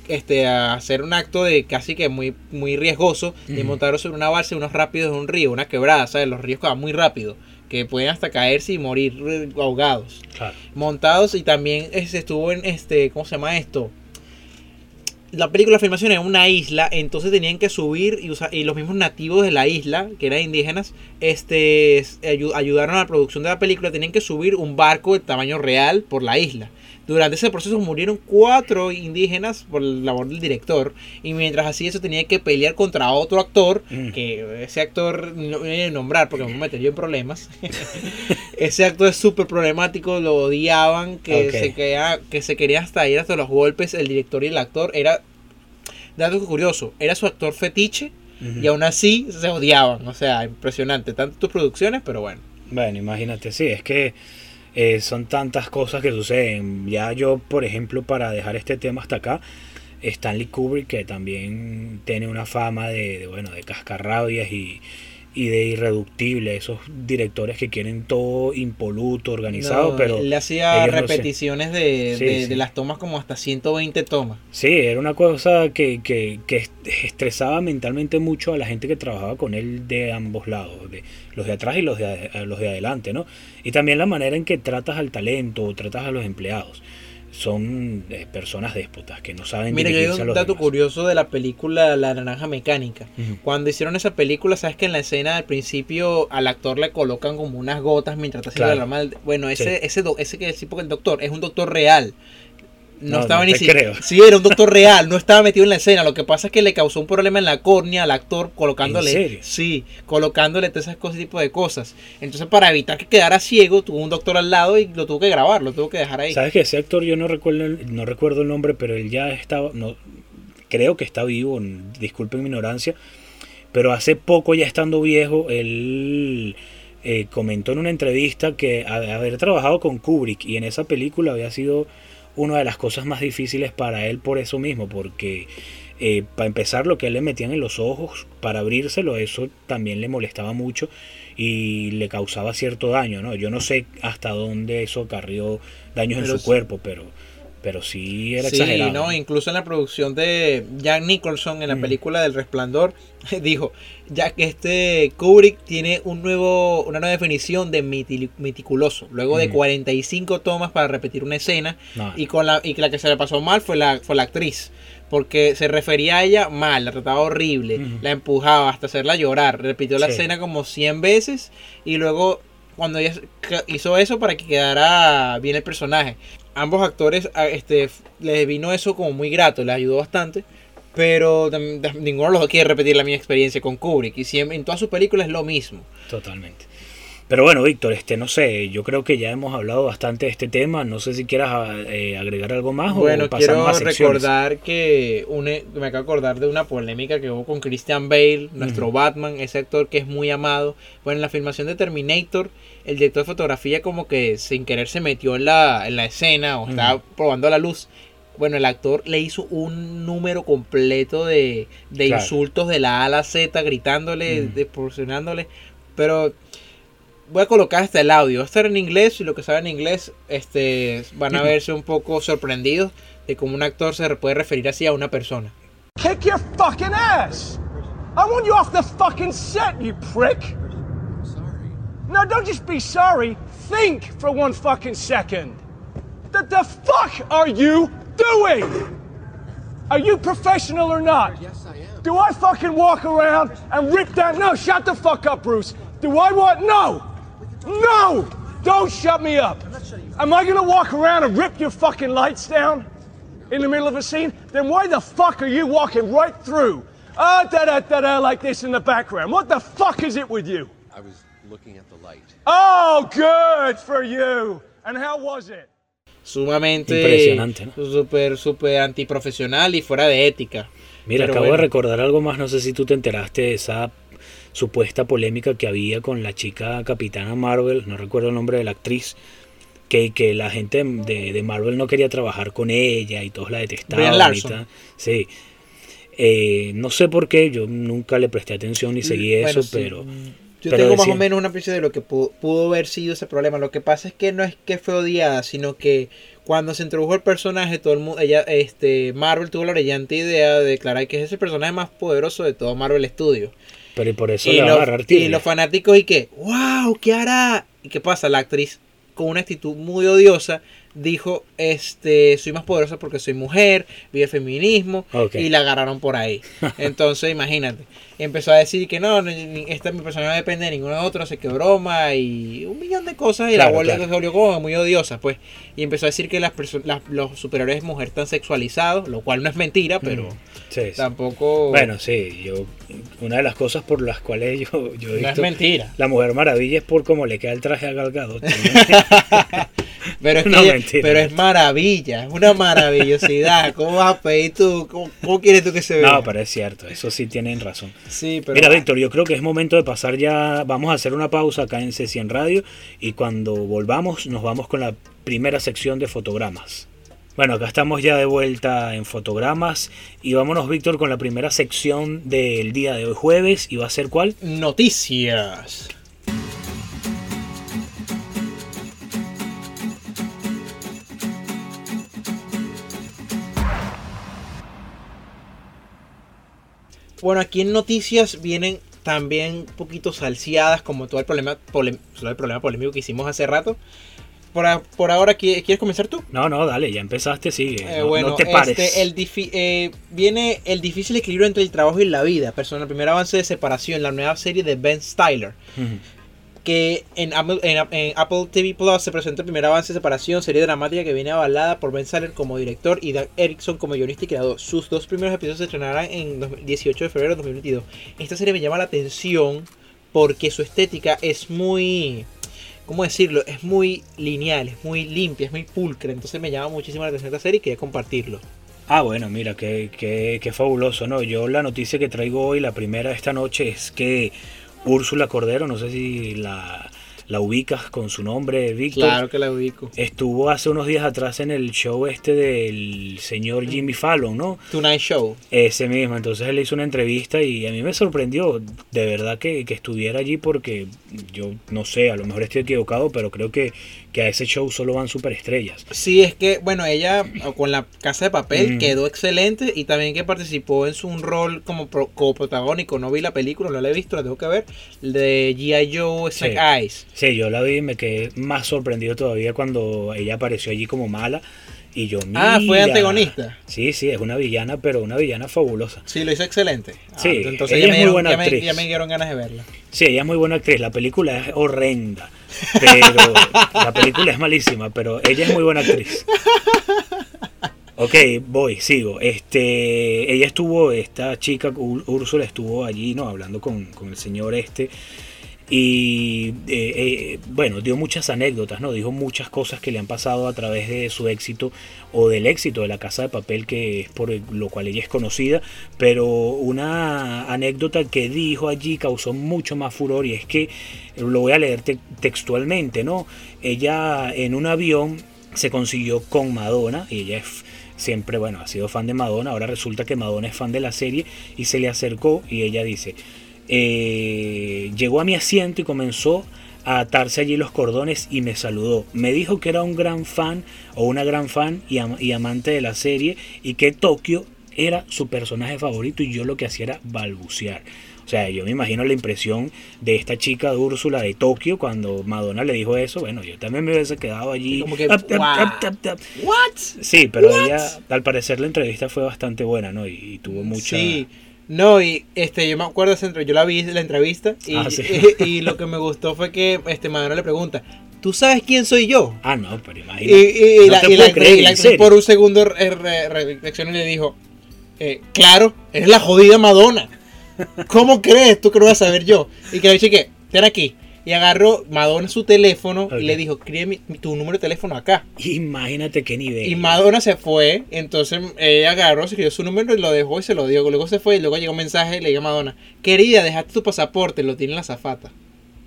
[SPEAKER 1] este a hacer un acto de casi que muy muy riesgoso de
[SPEAKER 2] Ujú.
[SPEAKER 1] montarlos sobre una balsa y unos rápidos de un río, una quebrada, ¿sabes? Los ríos que van muy rápido, que pueden hasta caerse y morir ahogados.
[SPEAKER 2] Claro.
[SPEAKER 1] Montados y también este, estuvo en este, ¿cómo se llama esto? La película la filmación en una isla, entonces tenían que subir y, usa- y los mismos nativos de la isla, que eran indígenas, este ayu- ayudaron a la producción de la película, tenían que subir un barco de tamaño real por la isla. Durante ese proceso murieron cuatro indígenas por la labor del director. Y mientras hacía eso tenía que pelear contra otro actor.
[SPEAKER 2] Mm.
[SPEAKER 1] Que ese actor no voy a nombrar porque me metería en problemas. ese actor es súper problemático. Lo odiaban. Que,
[SPEAKER 2] Ok.
[SPEAKER 1] se quería, que se quería hasta ir hasta los golpes. El director y el actor. Era. Dato curioso. Era su actor fetiche.
[SPEAKER 2] Ujú.
[SPEAKER 1] Y aún así se odiaban. O sea, impresionante. Tanto tus producciones, pero bueno.
[SPEAKER 2] Bueno, imagínate, sí, es que eh, son tantas cosas que suceden. Ya yo, por ejemplo, para dejar este tema hasta acá, Stanley Kubrick, que también tiene una fama de, de, bueno, de cascarrabias y, y de irreductible, esos directores que quieren todo impoluto, organizado,
[SPEAKER 1] No,
[SPEAKER 2] pero
[SPEAKER 1] le hacía
[SPEAKER 2] no
[SPEAKER 1] repeticiones de,
[SPEAKER 2] Sí,
[SPEAKER 1] de-
[SPEAKER 2] sí.
[SPEAKER 1] de las tomas como hasta 120 tomas.
[SPEAKER 2] Sí, era una cosa que, que, que est- estresaba mentalmente mucho a la gente que trabajaba con él de ambos lados, de los de atrás y los de, los de adelante, ¿no? Y también la manera en que tratas al talento o tratas a los empleados. Son eh, personas déspotas que no saben
[SPEAKER 1] Mira, yo un dato
[SPEAKER 2] demás.
[SPEAKER 1] curioso de la película La Naranja Mecánica. Cuando hicieron esa película, sabes que en la escena al principio al actor le colocan como unas gotas mientras está haciendo
[SPEAKER 2] Claro.
[SPEAKER 1] la del- Bueno, ese,
[SPEAKER 2] Sí.
[SPEAKER 1] ese, ese que decir porque el doctor es un doctor real. No,
[SPEAKER 2] No,
[SPEAKER 1] estaba
[SPEAKER 2] no
[SPEAKER 1] ni siquiera. Sí, era un doctor real, no estaba metido en la escena. Lo que pasa es que le causó un problema en la córnea al actor colocándole.
[SPEAKER 2] ¿En serio?
[SPEAKER 1] Sí, colocándole todas esas cosas, tipo de cosas. Entonces, para evitar que quedara ciego, tuvo un doctor al lado y lo tuvo que grabar, lo tuvo que dejar ahí.
[SPEAKER 2] Sabes que ese actor yo no recuerdo el- no recuerdo el nombre, pero él ya estaba no creo que está vivo, disculpen mi ignorancia, pero hace poco ya estando viejo él eh, comentó en una entrevista que haber trabajado con Kubrick y en esa película había sido una de las cosas más difíciles para él por eso mismo, porque eh, para empezar lo que él le metían en los ojos para abrírselo, eso también le molestaba mucho y le causaba cierto daño, ¿no? Yo no sé hasta dónde eso acarrió daños
[SPEAKER 1] Pero
[SPEAKER 2] en
[SPEAKER 1] sí.
[SPEAKER 2] su cuerpo, pero, pero sí era
[SPEAKER 1] Sí,
[SPEAKER 2] exagerado.
[SPEAKER 1] no, incluso en la producción de Jack Nicholson en la
[SPEAKER 2] Mm.
[SPEAKER 1] película del Resplandor dijo, ya que este Kubrick tiene un nuevo una nueva definición de meticuloso, luego de
[SPEAKER 2] Mm.
[SPEAKER 1] 45 tomas para repetir una escena
[SPEAKER 2] No,
[SPEAKER 1] y con la y que la que se le pasó mal fue la fue la actriz. Porque se refería a ella mal, la trataba horrible,
[SPEAKER 2] Ujú.
[SPEAKER 1] la empujaba hasta hacerla llorar. Repitió la
[SPEAKER 2] Sí.
[SPEAKER 1] escena como 100 veces y luego cuando ella hizo eso para que quedara bien el personaje. Ambos actores a- este, les vino eso como muy grato, les ayudó bastante. Pero ninguno de los dos quiere repetir la misma experiencia con Kubrick. Y siempre, en todas sus películas es lo mismo.
[SPEAKER 2] totalmente. Pero bueno, Víctor, este no sé, yo creo que ya hemos hablado bastante de este tema, no sé si quieras eh, agregar algo más
[SPEAKER 1] Bueno,
[SPEAKER 2] o pasamos
[SPEAKER 1] quiero recordar que me acabo de acordar de una polémica que hubo con Christian Bale, nuestro. Batman, ese actor que es muy amado. Bueno, en la filmación de Terminator, el director de fotografía como que sin querer se metió en la, en la escena o estaba probando la luz. Bueno, el actor le hizo un número completo de, de
[SPEAKER 2] Claro.
[SPEAKER 1] insultos de la A a la Z, gritándole, desproporcionándole. Pero voy a colocar hasta el audio. Va a estar en inglés y lo que saben inglés este, van a verse un poco sorprendidos de cómo un actor se puede referir así a una persona.
[SPEAKER 3] Kick your fucking ass! I want you off the fucking set, you prick!
[SPEAKER 4] Sorry.
[SPEAKER 3] No, don't just be sorry. Think for one fucking second. The, the fuck are you doing? Are you professional or not?
[SPEAKER 4] Yes, I am.
[SPEAKER 3] Do I fucking walk around and rip down? No, shut the fuck up, Bruce. Do I want? No! No! Don't shut me up. Am I gonna walk around and rip your fucking lights down in the middle of a scene? Then why the fuck are you walking right through? Ah, da da da da, like this in the background. What the fuck is it with you?
[SPEAKER 4] I was looking at the light.
[SPEAKER 3] Oh, good for you. And how was it?
[SPEAKER 1] Sumamente
[SPEAKER 2] Impresionante, ¿no?
[SPEAKER 1] súper, súper antiprofesional y fuera de ética.
[SPEAKER 2] Mira,
[SPEAKER 1] Pero
[SPEAKER 2] acabo
[SPEAKER 1] bueno.
[SPEAKER 2] de recordar algo más, no sé si tú te enteraste de esa supuesta polémica que había con la chica capitana Marvel, no recuerdo el nombre de la actriz, que, que la gente de, de Marvel no quería trabajar con ella y todos la detestaban. Y tal. Sí. Eh, no sé por qué, yo nunca le presté atención ni seguí
[SPEAKER 1] Bueno,
[SPEAKER 2] eso,
[SPEAKER 1] sí,
[SPEAKER 2] pero...
[SPEAKER 1] Yo
[SPEAKER 2] pero
[SPEAKER 1] tengo más o menos una especie de lo que pudo, pudo haber sido ese problema. Lo que pasa es que no es que fue odiada, sino que cuando se introdujo el personaje, todo el mundo, ella, este, Marvel tuvo la brillante idea de declarar que es el personaje más poderoso de todo Marvel Studios.
[SPEAKER 2] Pero y por eso
[SPEAKER 1] Y,
[SPEAKER 2] a
[SPEAKER 1] los- y los fanáticos y que, wow, ¿qué hará? ¿Y qué pasa? La actriz con una actitud muy odiosa dijo, este, soy más poderosa porque soy mujer, vive el feminismo, y la agarraron por ahí. Entonces, imagínate. Empezó a decir que no, esta mi persona no depende de ninguno de otro, sé que broma y un millón de cosas. Y la
[SPEAKER 2] Claro,
[SPEAKER 1] volvió,
[SPEAKER 2] claro.
[SPEAKER 1] se volvió como muy odiosa, pues. Y empezó a decir que las las- los superiores de mujer están sexualizados, lo cual no es mentira, pero
[SPEAKER 2] Mm, sí, sí.
[SPEAKER 1] tampoco.
[SPEAKER 2] Bueno, sí, yo una de las cosas por las cuales yo, yo he
[SPEAKER 1] no es mentira.
[SPEAKER 2] la Mujer Maravilla es por cómo le queda el traje a Gal Gadot.
[SPEAKER 1] Pero es, que
[SPEAKER 2] No,
[SPEAKER 1] ella-
[SPEAKER 2] mentira.
[SPEAKER 1] pero es maravilla, es una maravillosidad. ¿Cómo vas a pedir tú? ¿Cómo, cómo quieres tú que se vea?
[SPEAKER 2] no, pero es cierto, eso sí tienen razón.
[SPEAKER 1] Sí, pero.
[SPEAKER 2] Mira, Víctor, yo creo que es momento de pasar ya. Vamos a hacer una pausa acá en C100 Radio y cuando volvamos, nos vamos con la primera sección de fotogramas. Bueno, acá estamos ya de vuelta en fotogramas y vámonos, Víctor, con la primera sección del día de hoy jueves. ¿Y va a ser cuál?
[SPEAKER 1] Noticias. Bueno, aquí en noticias vienen también un poquito salseadas, como todo el problema, todo el problema polémico que hicimos hace rato. Por, por ahora, ¿qui- ¿quieres comenzar tú?
[SPEAKER 2] No, no, dale, ya empezaste, sigue.
[SPEAKER 1] Eh,
[SPEAKER 2] no,
[SPEAKER 1] bueno,
[SPEAKER 2] no te pares.
[SPEAKER 1] este, el eh, viene el difícil equilibrio entre el trabajo y la vida. Persona, el primer avance de separación, la nueva serie de Ben Styler. Que en, Apple- TV Plus se presenta el primer avance de separación, serie dramática que viene avalada por Ben Styler como director y Dan Erickson como guionista y creador. Sus dos primeros episodios se estrenarán en dos- 18 de febrero de 2022. Esta serie me llama la atención porque su estética es muy. ¿Cómo decirlo? Es muy lineal, es muy limpia, es muy pulcra. Entonces me llama muchísimo la atención esta serie y quería compartirlo.
[SPEAKER 2] Ah, bueno, mira, qué, qué, qué fabuloso, ¿no? Yo la noticia que traigo hoy, la primera esta noche, es que Úrsula Cordero, no sé si la, la ubicas con su nombre, Víctor.
[SPEAKER 1] Claro que la ubico.
[SPEAKER 2] Estuvo hace unos días atrás en el show este del señor Jimmy Fallon, ¿no?
[SPEAKER 1] Tonight Show.
[SPEAKER 2] Ese mismo, entonces él hizo una entrevista y a mí me sorprendió de verdad que, que estuviera allí porque yo no sé, a lo mejor estoy equivocado, pero creo que, que a ese show solo van superestrellas.
[SPEAKER 1] Sí, es que, bueno, ella con la Casa de Papel
[SPEAKER 2] Mm.
[SPEAKER 1] quedó excelente y también que participó en su un rol como pro- coprotagónico. No vi la película, no la he visto, la tengo que ver. De G.I. Joe Snake
[SPEAKER 2] Sí.
[SPEAKER 1] Eyes.
[SPEAKER 2] Sí, yo la vi y me quedé más sorprendido todavía cuando ella apareció allí como mala y yo
[SPEAKER 1] Ah, fue
[SPEAKER 2] mira.
[SPEAKER 1] antagonista.
[SPEAKER 2] Sí, sí, es una villana, pero una villana fabulosa.
[SPEAKER 1] Sí, lo hizo excelente. Ah,
[SPEAKER 2] Sí,
[SPEAKER 1] entonces
[SPEAKER 2] ella
[SPEAKER 1] ya
[SPEAKER 2] es
[SPEAKER 1] me,
[SPEAKER 2] muy
[SPEAKER 1] dieron,
[SPEAKER 2] buena
[SPEAKER 1] ya, me,
[SPEAKER 2] actriz.
[SPEAKER 1] ya me dieron ganas de verla.
[SPEAKER 2] Sí, ella es muy buena actriz. La película es horrenda. Pero la película es malísima, pero ella es muy buena actriz. Ok, voy, sigo. Este, ella estuvo, esta chica, Úrsula, estuvo allí, ¿no? Hablando con, con el señor este. Y eh, eh, bueno, dio muchas anécdotas, ¿no? Dijo muchas cosas que le han pasado a través de su éxito o del éxito de la casa de papel, que es por lo cual ella es conocida. Pero una anécdota que dijo allí causó mucho más furor y es que, lo voy a leer te- textualmente, ¿no? Ella en un avión se consiguió con Madonna y ella es siempre, bueno, ha sido fan de Madonna, ahora resulta que Madonna es fan de la serie y se le acercó y ella dice, eh, llegó a mi asiento y comenzó a atarse allí los cordones y me saludó. Me dijo que era un gran fan o una gran fan y, am- y amante de la serie y que Tokio era su personaje favorito y yo lo que hacía era balbucear. O sea, yo me imagino la impresión de esta chica de Úrsula de Tokio cuando Madonna le dijo eso. Bueno, yo también me hubiese quedado allí.
[SPEAKER 1] Como que,
[SPEAKER 2] ap, ap.
[SPEAKER 1] ¿What?
[SPEAKER 2] Sí, pero ella, al parecer la entrevista fue bastante buena, ¿no? Y, y tuvo mucha...
[SPEAKER 1] Sí. No, y este, yo me acuerdo yo la vi la entrevista y,
[SPEAKER 2] Ah, sí.
[SPEAKER 1] y, y lo que me gustó fue que este Madonna le pregunta, ¿tú sabes quién soy yo?
[SPEAKER 2] Ah, no, pero imagínate.
[SPEAKER 1] y- y
[SPEAKER 2] no
[SPEAKER 1] la,
[SPEAKER 2] te creer,
[SPEAKER 1] por un segundo re- re- reflexionó y le dijo, eh, claro, eres la jodida Madonna. ¿Cómo crees tú que lo vas a saber yo? Y que le dije que, ten aquí. Y agarró Madonna su teléfono y le dijo, escribe tu número de teléfono acá.
[SPEAKER 2] Imagínate qué nivel.
[SPEAKER 1] Y Madonna se fue, entonces ella agarró, escribió su número y lo dejó y se lo dio. Luego se fue y luego llegó un mensaje y le dijo a Madonna, querida, dejaste tu pasaporte, lo tiene la zafata.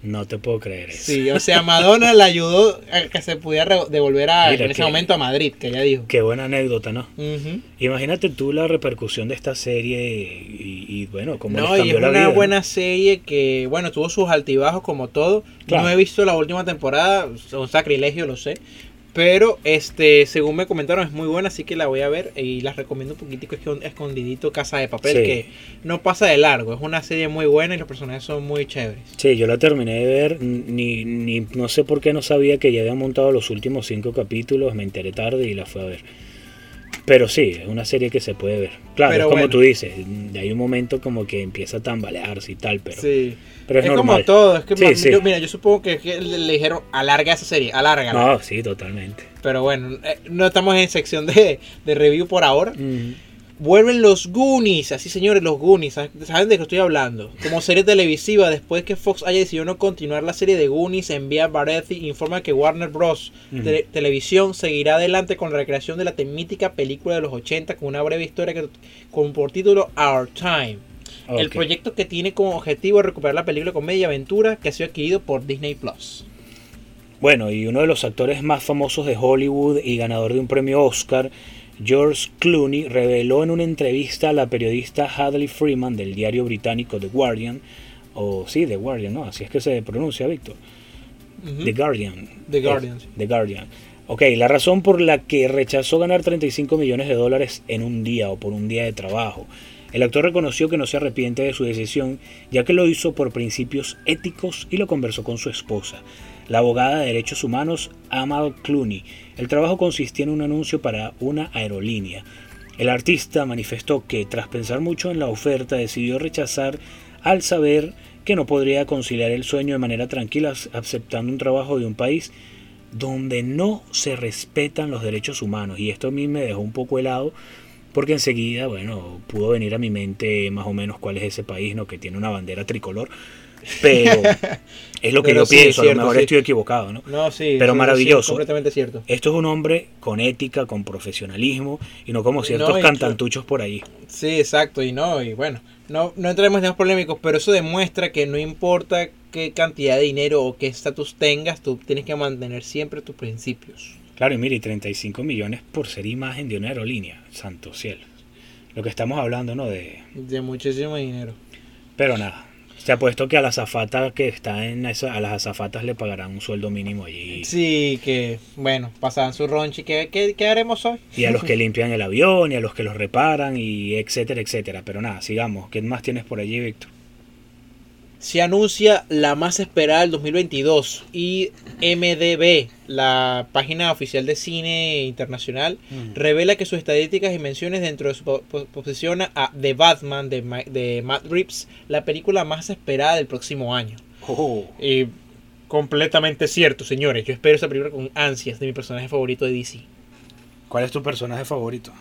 [SPEAKER 2] No te puedo creer eso.
[SPEAKER 1] Sí, o sea, Madonna le ayudó a que se pudiera devolver a,
[SPEAKER 2] Mira
[SPEAKER 1] en ese
[SPEAKER 2] que-
[SPEAKER 1] momento a Madrid, que ella dijo.
[SPEAKER 2] Qué buena anécdota, ¿no? Imagínate tú la repercusión de esta serie y, y, bueno, cómo les
[SPEAKER 1] No, y
[SPEAKER 2] cambió
[SPEAKER 1] es
[SPEAKER 2] la
[SPEAKER 1] una
[SPEAKER 2] vida.
[SPEAKER 1] buena serie que, bueno, tuvo sus altibajos como todo.
[SPEAKER 2] Claro.
[SPEAKER 1] No he visto la última temporada, es un sacrilegio, lo sé. Pero, este, según me comentaron, es muy buena, así que la voy a ver y las recomiendo un poquitico es escondidito Casa de Papel,
[SPEAKER 2] Sí.
[SPEAKER 1] que no pasa de largo. Es una serie muy buena y los personajes son muy chéveres.
[SPEAKER 2] Sí, yo la terminé de ver, ni, ni no sé por qué no sabía que ya habían montado los últimos cinco capítulos, me enteré tarde y la fui a ver. Pero sí, es una serie que se puede ver. Claro,
[SPEAKER 1] Pero
[SPEAKER 2] es como
[SPEAKER 1] bueno.
[SPEAKER 2] tú dices, hay un momento como que empieza a tambalearse y tal, pero,
[SPEAKER 1] sí.
[SPEAKER 2] pero es,
[SPEAKER 1] es como todo, es que
[SPEAKER 2] Sí,
[SPEAKER 1] ma-
[SPEAKER 2] sí.
[SPEAKER 1] yo- mira, yo supongo que, que le, le dijeron alarga esa serie, alárgala.
[SPEAKER 2] No, sí, totalmente.
[SPEAKER 1] Pero bueno, eh, no estamos en sección de, de review por ahora.
[SPEAKER 2] Mm.
[SPEAKER 1] Vuelven los Goonies, así señores, los Goonies, ¿saben de qué estoy hablando? Como serie televisiva, después que Fox haya decidido no continuar la serie de Goonies, envía Variety e informa que Warner Bros. Televisión seguirá adelante con la recreación de la mítica película de los 80 con una breve historia que, con por título Our Time. El proyecto que tiene como objetivo recuperar la película comedia y aventura que ha sido adquirido por Disney Plus.
[SPEAKER 2] Bueno, y uno de los actores más famosos de Hollywood y ganador de un premio Oscar, George Clooney, reveló en una entrevista a la periodista Hadley Freeman del diario británico The Guardian, o sí, The Guardian, ¿no? Así es que se pronuncia, Víctor. The Guardian.
[SPEAKER 1] The Guardian,
[SPEAKER 2] Es. The Guardian. Ok, la razón por la que rechazó ganar 35 millones de dólares en un día o por un día de trabajo. El actor reconoció que no se arrepiente de su decisión, ya que lo hizo por principios éticos y lo conversó con su esposa, la abogada de derechos humanos Amal Clooney. El trabajo consistía en un anuncio para una aerolínea. El artista manifestó que tras pensar mucho en la oferta decidió rechazar al saber que no podría conciliar el sueño de manera tranquila aceptando un trabajo de un país donde no se respetan los derechos humanos. Y esto a mí me dejó un poco helado porque enseguida, bueno, pudo venir a mi mente más o menos cuál es ese país, ¿no? Que tiene una bandera tricolor. Pero es lo que
[SPEAKER 1] Pero
[SPEAKER 2] yo
[SPEAKER 1] sí,
[SPEAKER 2] pienso, a lo mejor
[SPEAKER 1] sí.
[SPEAKER 2] estoy equivocado, ¿no?
[SPEAKER 1] No, sí.
[SPEAKER 2] Pero
[SPEAKER 1] sí,
[SPEAKER 2] maravilloso.
[SPEAKER 1] completamente cierto.
[SPEAKER 2] Esto es un hombre con ética, con profesionalismo y no como ciertos
[SPEAKER 1] No,
[SPEAKER 2] cantantuchos por ahí.
[SPEAKER 1] Sí, exacto, y no, y bueno, no, no entremos en temas polémicos, pero eso demuestra que no importa qué cantidad de dinero o qué estatus tengas, tú tienes que mantener siempre tus principios.
[SPEAKER 2] Claro, y mire, y 35 millones por ser imagen de una aerolínea, santo cielo. Lo que estamos hablando, ¿no? De...
[SPEAKER 1] De muchísimo dinero.
[SPEAKER 2] Pero nada, se ha puesto que a la azafata que está en esa, a las azafatas le pagarán un sueldo mínimo allí.
[SPEAKER 1] Sí, que, bueno, pasaban su ronchi, ¿qué, qué, qué haremos hoy?
[SPEAKER 2] Y a los que limpian el avión, y a los que los reparan, y etcétera, etcétera. Pero nada, sigamos. ¿Qué más tienes por allí, Víctor?
[SPEAKER 1] Se anuncia la más esperada del 2022 y MDB, la página oficial de cine internacional, revela que sus estadísticas y menciones dentro de su po- po- posiciona a The Batman de, Ma- de Matt Reeves, la película más esperada del próximo año. Y completamente cierto, señores. Yo espero esa película con ansias de mi personaje favorito de DC.
[SPEAKER 2] ¿Cuál es tu personaje favorito?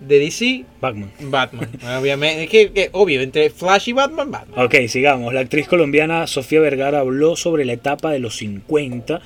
[SPEAKER 1] De DC,
[SPEAKER 2] Batman.
[SPEAKER 1] Batman. Obviamente, es que, que obvio, entre Flash y Batman, Batman.
[SPEAKER 2] Ok, sigamos. La actriz colombiana Sofía Vergara habló sobre la etapa de los 50,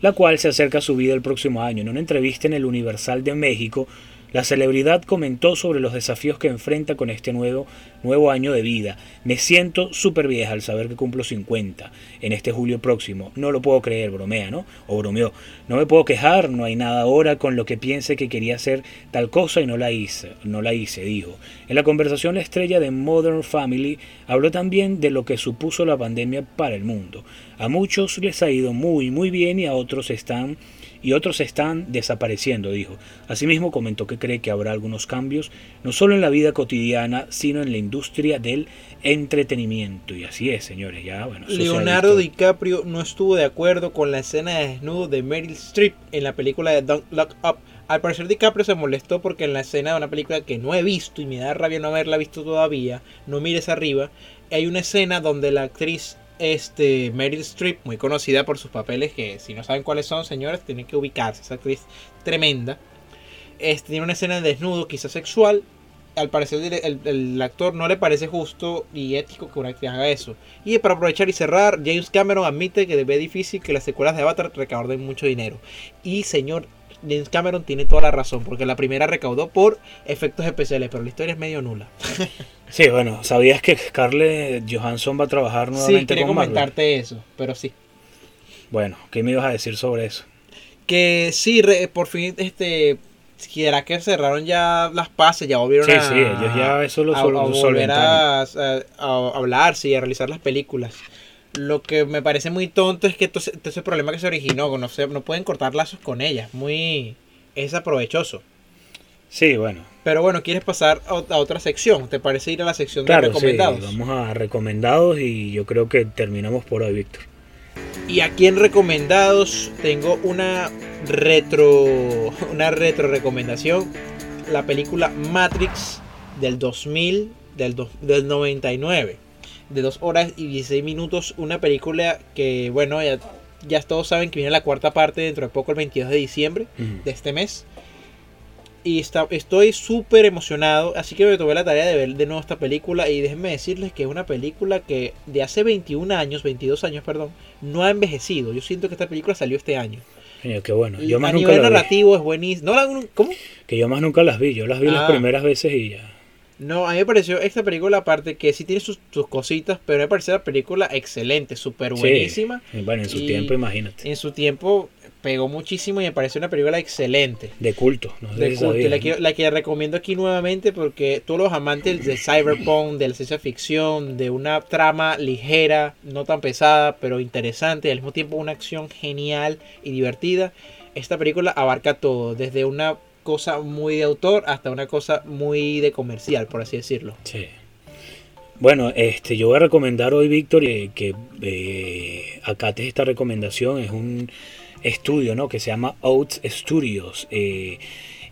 [SPEAKER 2] la cual se acerca a su vida el próximo año. En una entrevista en el Universal de México, la celebridad comentó sobre los desafíos que enfrenta con este nuevo, nuevo año de vida. Me siento súper vieja al saber que cumplo 50 en este julio próximo. No lo puedo creer, bromea, ¿no? O bromeó. No me puedo quejar, no hay nada ahora con lo que piense que quería hacer tal cosa y no la hice, no la hice, dijo. En la conversación la estrella de Modern Family habló también de lo que supuso la pandemia para el mundo. A muchos les ha ido muy muy bien y a otros están y otros están desapareciendo, dijo. Asimismo comentó que cree que habrá algunos cambios, no solo en la vida cotidiana, sino en la industria del entretenimiento. Y así es, señores, ya bueno.
[SPEAKER 1] Leonardo. DiCaprio no estuvo de acuerdo con la escena de desnudo de Meryl Streep en la película de Don't Look Up. Al parecer DiCaprio se molestó porque en la escena de una película que no he visto y me da rabia no haberla visto todavía, no mires arriba, hay una escena donde la actriz este, Meryl Streep, muy conocida por sus papeles, que si no saben cuáles son, señores, tienen que ubicarse, esa actriz tremenda, este, tiene una escena de desnudo, quizás sexual, al parecer el, el- actor no le parece justo y ético que una actriz haga eso. Y para aprovechar y cerrar, James Cameron admite que ve difícil que las secuelas de Avatar recauden mucho dinero. Y señor, James Cameron tiene toda la razón, porque la primera recaudó por efectos especiales, pero la historia es medio nula.
[SPEAKER 2] Sí, bueno, ¿sabías que Scarlett Johansson va a trabajar
[SPEAKER 1] Sí,
[SPEAKER 2] nuevamente
[SPEAKER 1] quería
[SPEAKER 2] con Marvel?
[SPEAKER 1] comentarte eso, pero sí.
[SPEAKER 2] Bueno, ¿qué me ibas a decir sobre eso?
[SPEAKER 1] Que sí, re- por fin, este, será que cerraron ya las pases, ya volvieron
[SPEAKER 2] Sí,
[SPEAKER 1] a...
[SPEAKER 2] sí, ellos ya eso lo
[SPEAKER 1] volver a- a hablar, sí, a realizar las películas. Lo que me parece muy tonto es que todo ese, problema que se originó, no, se- no pueden cortar lazos con ella. Muy. Es aprovechoso.
[SPEAKER 2] Sí, bueno.
[SPEAKER 1] Pero bueno, ¿quieres pasar a, ot- a otra sección? ¿Te parece ir a la sección de
[SPEAKER 2] Claro, sí,
[SPEAKER 1] recomendados?
[SPEAKER 2] vamos a recomendados y yo creo que terminamos por hoy, Víctor.
[SPEAKER 1] Y aquí en recomendados tengo una retro una retro recomendación, la película Matrix del 2000 del, do- del 99 de 2 horas y 16 minutos, una película que bueno, ya, ya todos saben que viene la cuarta parte dentro de poco el 22 de diciembre de este mes. Y está, estoy súper emocionado, así que me tomé la tarea de ver de nuevo esta película y déjenme decirles que es una película que de hace 21 años, 22 años, perdón, no ha envejecido. Yo siento que esta película salió este año.
[SPEAKER 2] Coño, qué bueno. Yo más
[SPEAKER 1] a
[SPEAKER 2] nunca
[SPEAKER 1] nivel
[SPEAKER 2] las vi.
[SPEAKER 1] narrativo es buenísimo. ¿No la- ¿Cómo?
[SPEAKER 2] Que yo más nunca las vi. Yo las vi las
[SPEAKER 1] Ah.
[SPEAKER 2] primeras veces y ya.
[SPEAKER 1] No, a mí me pareció esta película, aparte que sí tiene sus, sus cositas, pero me pareció la película excelente, súper
[SPEAKER 2] Sí.
[SPEAKER 1] buenísima.
[SPEAKER 2] Y Bueno, en su
[SPEAKER 1] Y-
[SPEAKER 2] tiempo, imagínate.
[SPEAKER 1] En su tiempo pegó muchísimo y me pareció una película excelente.
[SPEAKER 2] De culto. No sé
[SPEAKER 1] de
[SPEAKER 2] si
[SPEAKER 1] culto, y
[SPEAKER 2] sabías,
[SPEAKER 1] la,
[SPEAKER 2] ¿no?
[SPEAKER 1] que, la que recomiendo aquí nuevamente porque todos los amantes de cyberpunk, de la ciencia ficción, de una trama ligera, no tan pesada, pero interesante, y al mismo tiempo una acción genial y divertida, esta película abarca todo, desde una cosa muy de autor hasta una cosa muy de comercial, por así decirlo.
[SPEAKER 2] Sí. Bueno, este, yo voy a recomendar hoy, Víctor, eh, que eh, acates esta recomendación. Es un estudio, ¿no? Que se llama Oats Studios. eh,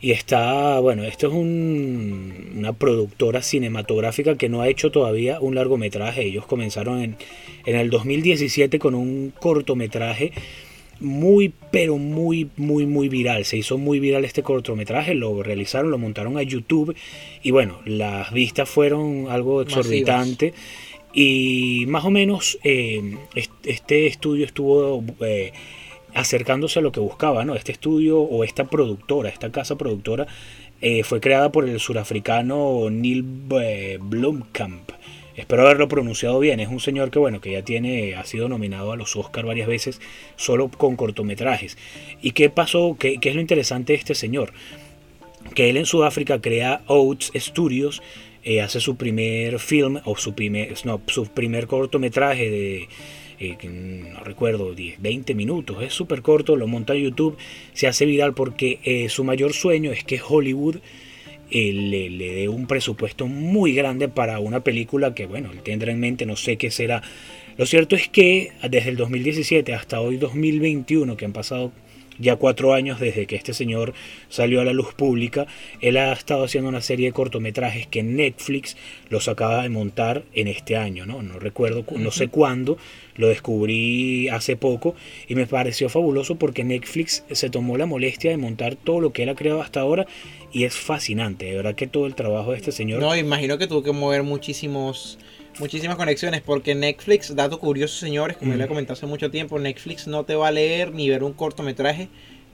[SPEAKER 2] y está, bueno, esto es un- una productora cinematográfica que no ha hecho todavía un largometraje. Ellos comenzaron en, en el 2017 con un cortometraje muy, pero muy, muy, muy viral. Se hizo muy viral este cortometraje, lo realizaron, lo montaron a YouTube y bueno, las vistas fueron algo exorbitante. Y más o menos eh, est- este estudio estuvo eh, acercándose a lo que buscaba, ¿no? Este estudio o esta productora, esta casa productora, eh, fue creada por el surafricano Neil Blomkamp. Espero haberlo pronunciado bien. Es un señor que, bueno, que ya tiene, ha sido nominado a los Oscar varias veces solo con cortometrajes. ¿Y qué pasó? ¿Qué, qué es lo interesante de este señor? Que él en Sudáfrica crea Oats Studios, eh, hace su primer film o su primer, no, su primer cortometraje de, eh, no recuerdo, 10, 20 minutos, es súper corto, lo monta a YouTube, se hace viral porque eh, su mayor sueño es que Hollywood eh, le, le dé un presupuesto muy grande para una película que, bueno, él tendrá en mente, no sé qué será. Lo cierto es que desde el 2017 hasta hoy 2021, que han pasado ya cuatro años desde que este señor salió a la luz pública, él ha estado haciendo una serie de cortometrajes que Netflix los acaba de montar en este año, ¿no? No recuerdo, cu- no sé cuándo, lo descubrí hace poco y me pareció fabuloso porque Netflix se tomó la molestia de montar todo lo que él ha creado hasta ahora y es fascinante, de verdad que todo el trabajo de este señor...
[SPEAKER 1] No, imagino que tuvo que mover muchísimos muchísimas conexiones porque Netflix, dato curioso señores, como yo le he
[SPEAKER 2] Mm.
[SPEAKER 1] comentado hace mucho tiempo, Netflix no te va a leer ni ver un cortometraje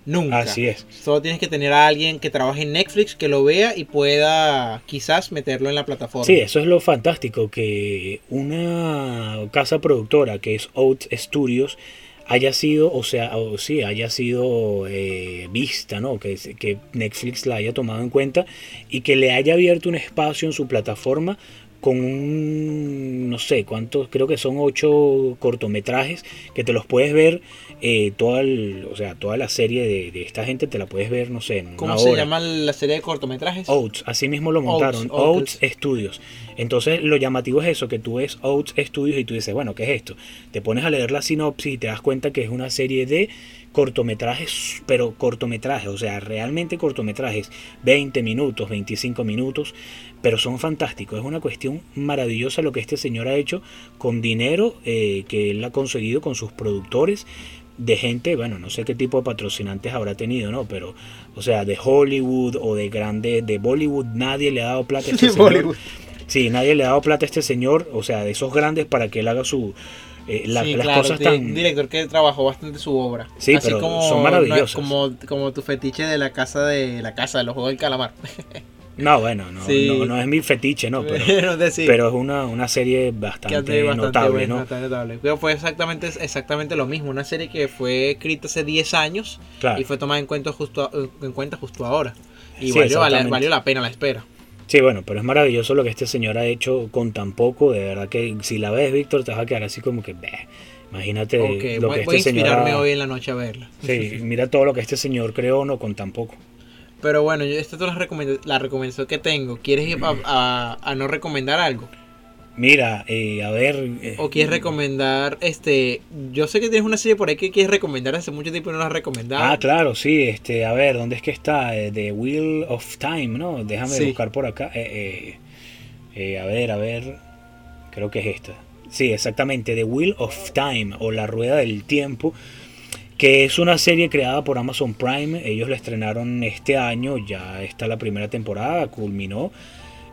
[SPEAKER 1] nunca.
[SPEAKER 2] Así es.
[SPEAKER 1] Solo tienes que tener a alguien que trabaje en Netflix, que lo vea y pueda quizás meterlo en la plataforma.
[SPEAKER 2] Sí, eso es lo fantástico, que una casa productora que es Oats Studios haya sido, o sea, o sí, haya sido eh, vista, ¿no? Que, que Netflix la haya tomado en cuenta y que le haya abierto un espacio en su plataforma con un, no sé cuántos, creo que son ocho cortometrajes que te los puedes ver, eh, toda, el- o sea, toda la serie de, de esta gente te la puedes ver, no sé, en
[SPEAKER 1] ¿Cómo
[SPEAKER 2] una
[SPEAKER 1] se
[SPEAKER 2] hora.
[SPEAKER 1] llama la serie de cortometrajes?
[SPEAKER 2] Oats, así mismo lo montaron,
[SPEAKER 1] Oats,
[SPEAKER 2] Oats, Studios. Entonces lo llamativo es eso, que tú ves Oats Studios y tú dices, bueno, ¿qué es esto? Te pones a leer la sinopsis y te das cuenta que es una serie de cortometrajes, pero cortometrajes, o sea, realmente cortometrajes, 20 minutos, 25 minutos, pero son fantásticos. Es una cuestión maravillosa lo que este señor ha hecho con dinero eh, que él ha conseguido con sus productores de gente, bueno, no sé qué tipo de patrocinantes habrá tenido, ¿no? Pero, o sea, de Hollywood o de grande, de Bollywood, nadie le ha dado plata a este
[SPEAKER 1] De
[SPEAKER 2] señor.
[SPEAKER 1] Bollywood.
[SPEAKER 2] Sí, nadie le ha dado plata a este señor, o sea, de esos grandes para que él haga su... eh, la-
[SPEAKER 1] Sí,
[SPEAKER 2] las
[SPEAKER 1] claro,
[SPEAKER 2] cosas tan...
[SPEAKER 1] un director que trabajó bastante su obra.
[SPEAKER 2] Sí, pero son maravillosas.
[SPEAKER 1] Como, como tu fetiche de la casa de la casa de los juegos del calamar.
[SPEAKER 2] No, bueno, no,
[SPEAKER 1] Sí.
[SPEAKER 2] no, no es mi fetiche, no, pero,
[SPEAKER 1] Pero,
[SPEAKER 2] es una, una serie bastante, notable,
[SPEAKER 1] bueno,
[SPEAKER 2] ¿no?
[SPEAKER 1] bastante notable. Pero fue exactamente, exactamente lo mismo. Una serie que fue escrita hace 10 años
[SPEAKER 2] Claro.
[SPEAKER 1] y fue tomada en cuenta justo, en cuenta justo ahora. Y
[SPEAKER 2] Sí,
[SPEAKER 1] valió, valió la pena la espera.
[SPEAKER 2] Sí, bueno, pero es maravilloso lo que este señor ha hecho con tan poco. De verdad que si la ves, Víctor, te vas a quedar así como que, "Beh". imagínate
[SPEAKER 1] Ok,
[SPEAKER 2] lo
[SPEAKER 1] voy,
[SPEAKER 2] que
[SPEAKER 1] voy a
[SPEAKER 2] este señor.
[SPEAKER 1] inspirarme hoy en la noche a verla.
[SPEAKER 2] Sí, mira todo lo que este señor creó, no con tan poco.
[SPEAKER 1] Pero bueno, yo esta es la, recomenda- la recomendación que tengo. ¿Quieres ir a, a- a no recomendar algo?
[SPEAKER 2] Mira, eh, a ver. eh,
[SPEAKER 1] ¿O quieres recomendar, este, yo sé que tienes una serie por ahí que quieres recomendar hace mucho tiempo y no la has recomendado.
[SPEAKER 2] Ah, claro, sí, este, a ver, ¿dónde es que está? Eh, The Wheel of Time, ¿no? Déjame
[SPEAKER 1] Sí.
[SPEAKER 2] buscar por acá. Eh, eh, eh, a ver, a ver, creo que es esta. Sí, exactamente, The Wheel of Time o La Rueda del Tiempo, que es una serie creada por Amazon Prime. Ellos la estrenaron este año, ya está la primera temporada, culminó.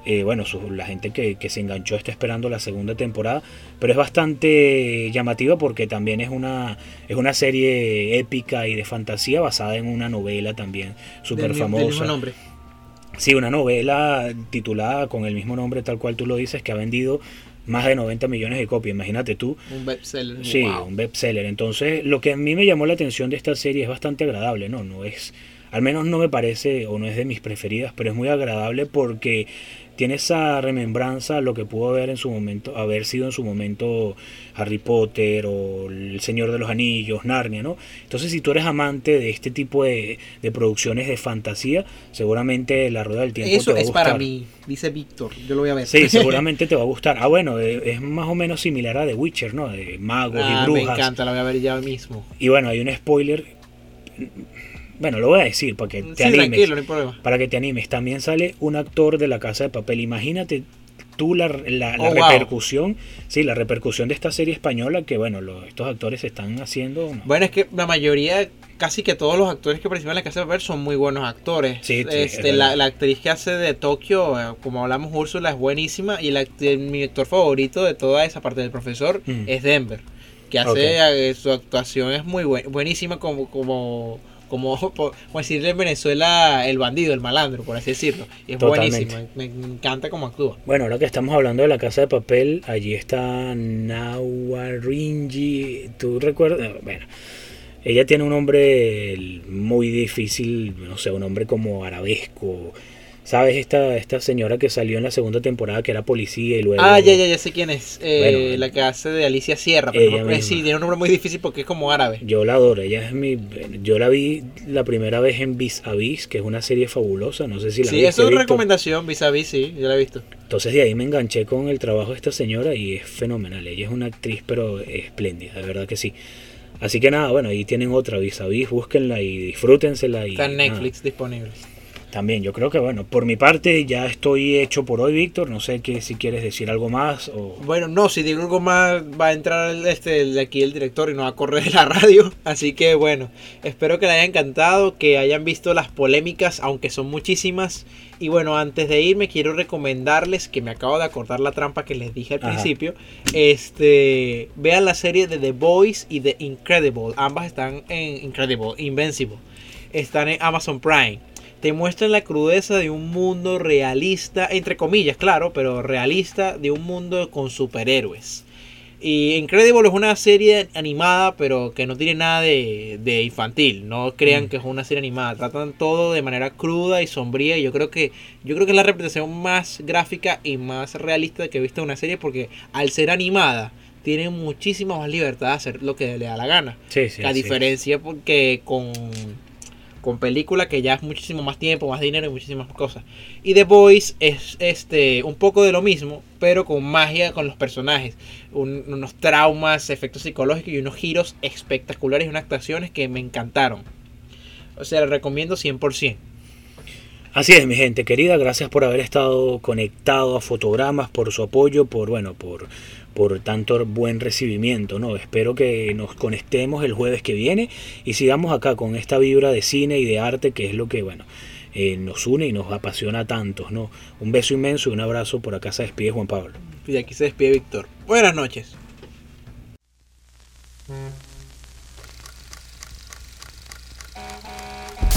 [SPEAKER 2] Eh, bueno, su- la gente que, que se enganchó está esperando la segunda temporada, pero es bastante llamativa porque también es una, es una serie épica y de fantasía basada en una novela también súper
[SPEAKER 1] mi- del mismo
[SPEAKER 2] famosa.
[SPEAKER 1] nombre.
[SPEAKER 2] Sí, una novela titulada con el mismo nombre tal cual tú lo dices, que ha vendido más de 90 millones de copias, imagínate tú.
[SPEAKER 1] Un bestseller.
[SPEAKER 2] Sí,
[SPEAKER 1] Wow.
[SPEAKER 2] un bestseller. Entonces, lo que a mí me llamó la atención de esta serie es bastante agradable, ¿no? No es, al menos no me parece, o no es de mis preferidas, pero es muy agradable porque tiene esa remembranza a lo que pudo haber en su momento, haber sido en su momento Harry Potter o El Señor de los Anillos, Narnia, ¿no? Entonces, si tú eres amante de este tipo de, de producciones de fantasía, seguramente La Rueda del Tiempo
[SPEAKER 1] Eso
[SPEAKER 2] te va a
[SPEAKER 1] es para
[SPEAKER 2] gustar.
[SPEAKER 1] mí, dice Víctor. Yo lo voy a ver.
[SPEAKER 2] Sí, seguramente te va a gustar. Ah, bueno, eh, es más o menos similar a The Witcher, ¿no? De magos
[SPEAKER 1] Ah,
[SPEAKER 2] y
[SPEAKER 1] me
[SPEAKER 2] brujas.
[SPEAKER 1] encanta, la voy a ver ya mismo.
[SPEAKER 2] Y bueno, hay un spoiler. Bueno, lo voy a decir para que te
[SPEAKER 1] sí,
[SPEAKER 2] animes.
[SPEAKER 1] tranquilo, no hay problema.
[SPEAKER 2] Para que te animes. También sale un actor de la casa de papel. Imagínate tú la, la- la
[SPEAKER 1] Oh, wow.
[SPEAKER 2] repercusión. Sí, la repercusión de esta serie española que, bueno, estos actores están haciendo. ¿no?
[SPEAKER 1] Bueno, es que la mayoría, casi que todos los actores que participan en la casa de papel son muy buenos actores.
[SPEAKER 2] Sí, sí, es
[SPEAKER 1] este, la, la actriz que hace de Tokio, eh, como hablamos, Úrsula, es buenísima. Y la, mi actor favorito de toda esa parte del profesor
[SPEAKER 2] Mm.
[SPEAKER 1] es Denver. Que hace eh, su actuación es muy buen- buenísima como, como, como, como decirle en Venezuela el bandido, el malandro, por así decirlo. Y es
[SPEAKER 2] Totalmente.
[SPEAKER 1] Me, me encanta cómo actúa.
[SPEAKER 2] Bueno, ahora que estamos hablando de la casa de papel, allí está Nawarinji. ¿Tú recuerdas? Bueno, ella tiene un nombre muy difícil, no sé, un nombre como arabesco. ¿Sabes? Esta, esta señora que salió en la segunda temporada que era policía y luego...
[SPEAKER 1] Ah, ya, ya, ya sé quién es. Eh,
[SPEAKER 2] Bueno,
[SPEAKER 1] la que hace de Alicia Sierra. Pero no- sí, tiene un nombre muy difícil porque es como árabe.
[SPEAKER 2] Yo la adoro, ella es mi... Yo la vi la primera vez en Vis a Vis, que es una serie fabulosa, no sé si la
[SPEAKER 1] Sí, eso es
[SPEAKER 2] Víctor.
[SPEAKER 1] recomendación vis a vis, sí, yo la he visto.
[SPEAKER 2] Entonces de ahí me enganché con el trabajo de esta señora y es fenomenal. Ella es una actriz pero espléndida, de verdad que sí. Así que nada, bueno, ahí tienen otra vis a vis, búsquenla y disfrútensela. Y
[SPEAKER 1] Está en
[SPEAKER 2] nada.
[SPEAKER 1] Netflix disponible.
[SPEAKER 2] También, yo creo que bueno, por mi parte ya estoy hecho por hoy, Víctor. No sé que si quieres decir algo más o...
[SPEAKER 1] Bueno, no, si digo algo más va a entrar el, este, el de aquí el director y no va a correr la radio. Así que bueno, espero que les haya encantado, que hayan visto las polémicas, aunque son muchísimas. Y bueno, antes de irme quiero recomendarles, que me acabo de acordar la trampa que les dije al
[SPEAKER 2] Ajá.
[SPEAKER 1] principio, este, vean la serie de The Boys y The Incredible. Ambas están en Incredible, Invincible. Están en Amazon Prime. Te muestran la crudeza de un mundo realista, entre comillas, claro, pero realista, de un mundo con superhéroes. Y Incredible es una serie animada, pero que no tiene nada de, de infantil. No crean
[SPEAKER 2] Mm.
[SPEAKER 1] que es una serie animada. Tratan todo de manera cruda y sombría. Y yo creo que yo creo que es la representación más gráfica y más realista que he visto en una serie, porque al ser animada tiene muchísima más libertad de hacer lo que le da la gana.
[SPEAKER 2] Sí, sí,
[SPEAKER 1] la
[SPEAKER 2] es.
[SPEAKER 1] diferencia porque con con película que ya es muchísimo más tiempo, más dinero y muchísimas cosas. Y The Boys es este un poco de lo mismo, pero con magia con los personajes, Un- unos traumas, efectos psicológicos y unos giros espectaculares y unas actuaciones que me encantaron. O sea, le recomiendo 100%.
[SPEAKER 2] Así es, mi gente querida, gracias por haber estado conectado a Fotogramas, por su apoyo, por bueno, por, por tanto buen recibimiento, ¿no? Espero que nos conectemos el jueves que viene y sigamos acá con esta vibra de cine y de arte que es lo que, bueno, eh, nos une y nos apasiona a tantos, ¿no? Un beso inmenso y un abrazo por acá se despide Juan Pablo.
[SPEAKER 1] Y aquí se despide Víctor. Buenas noches.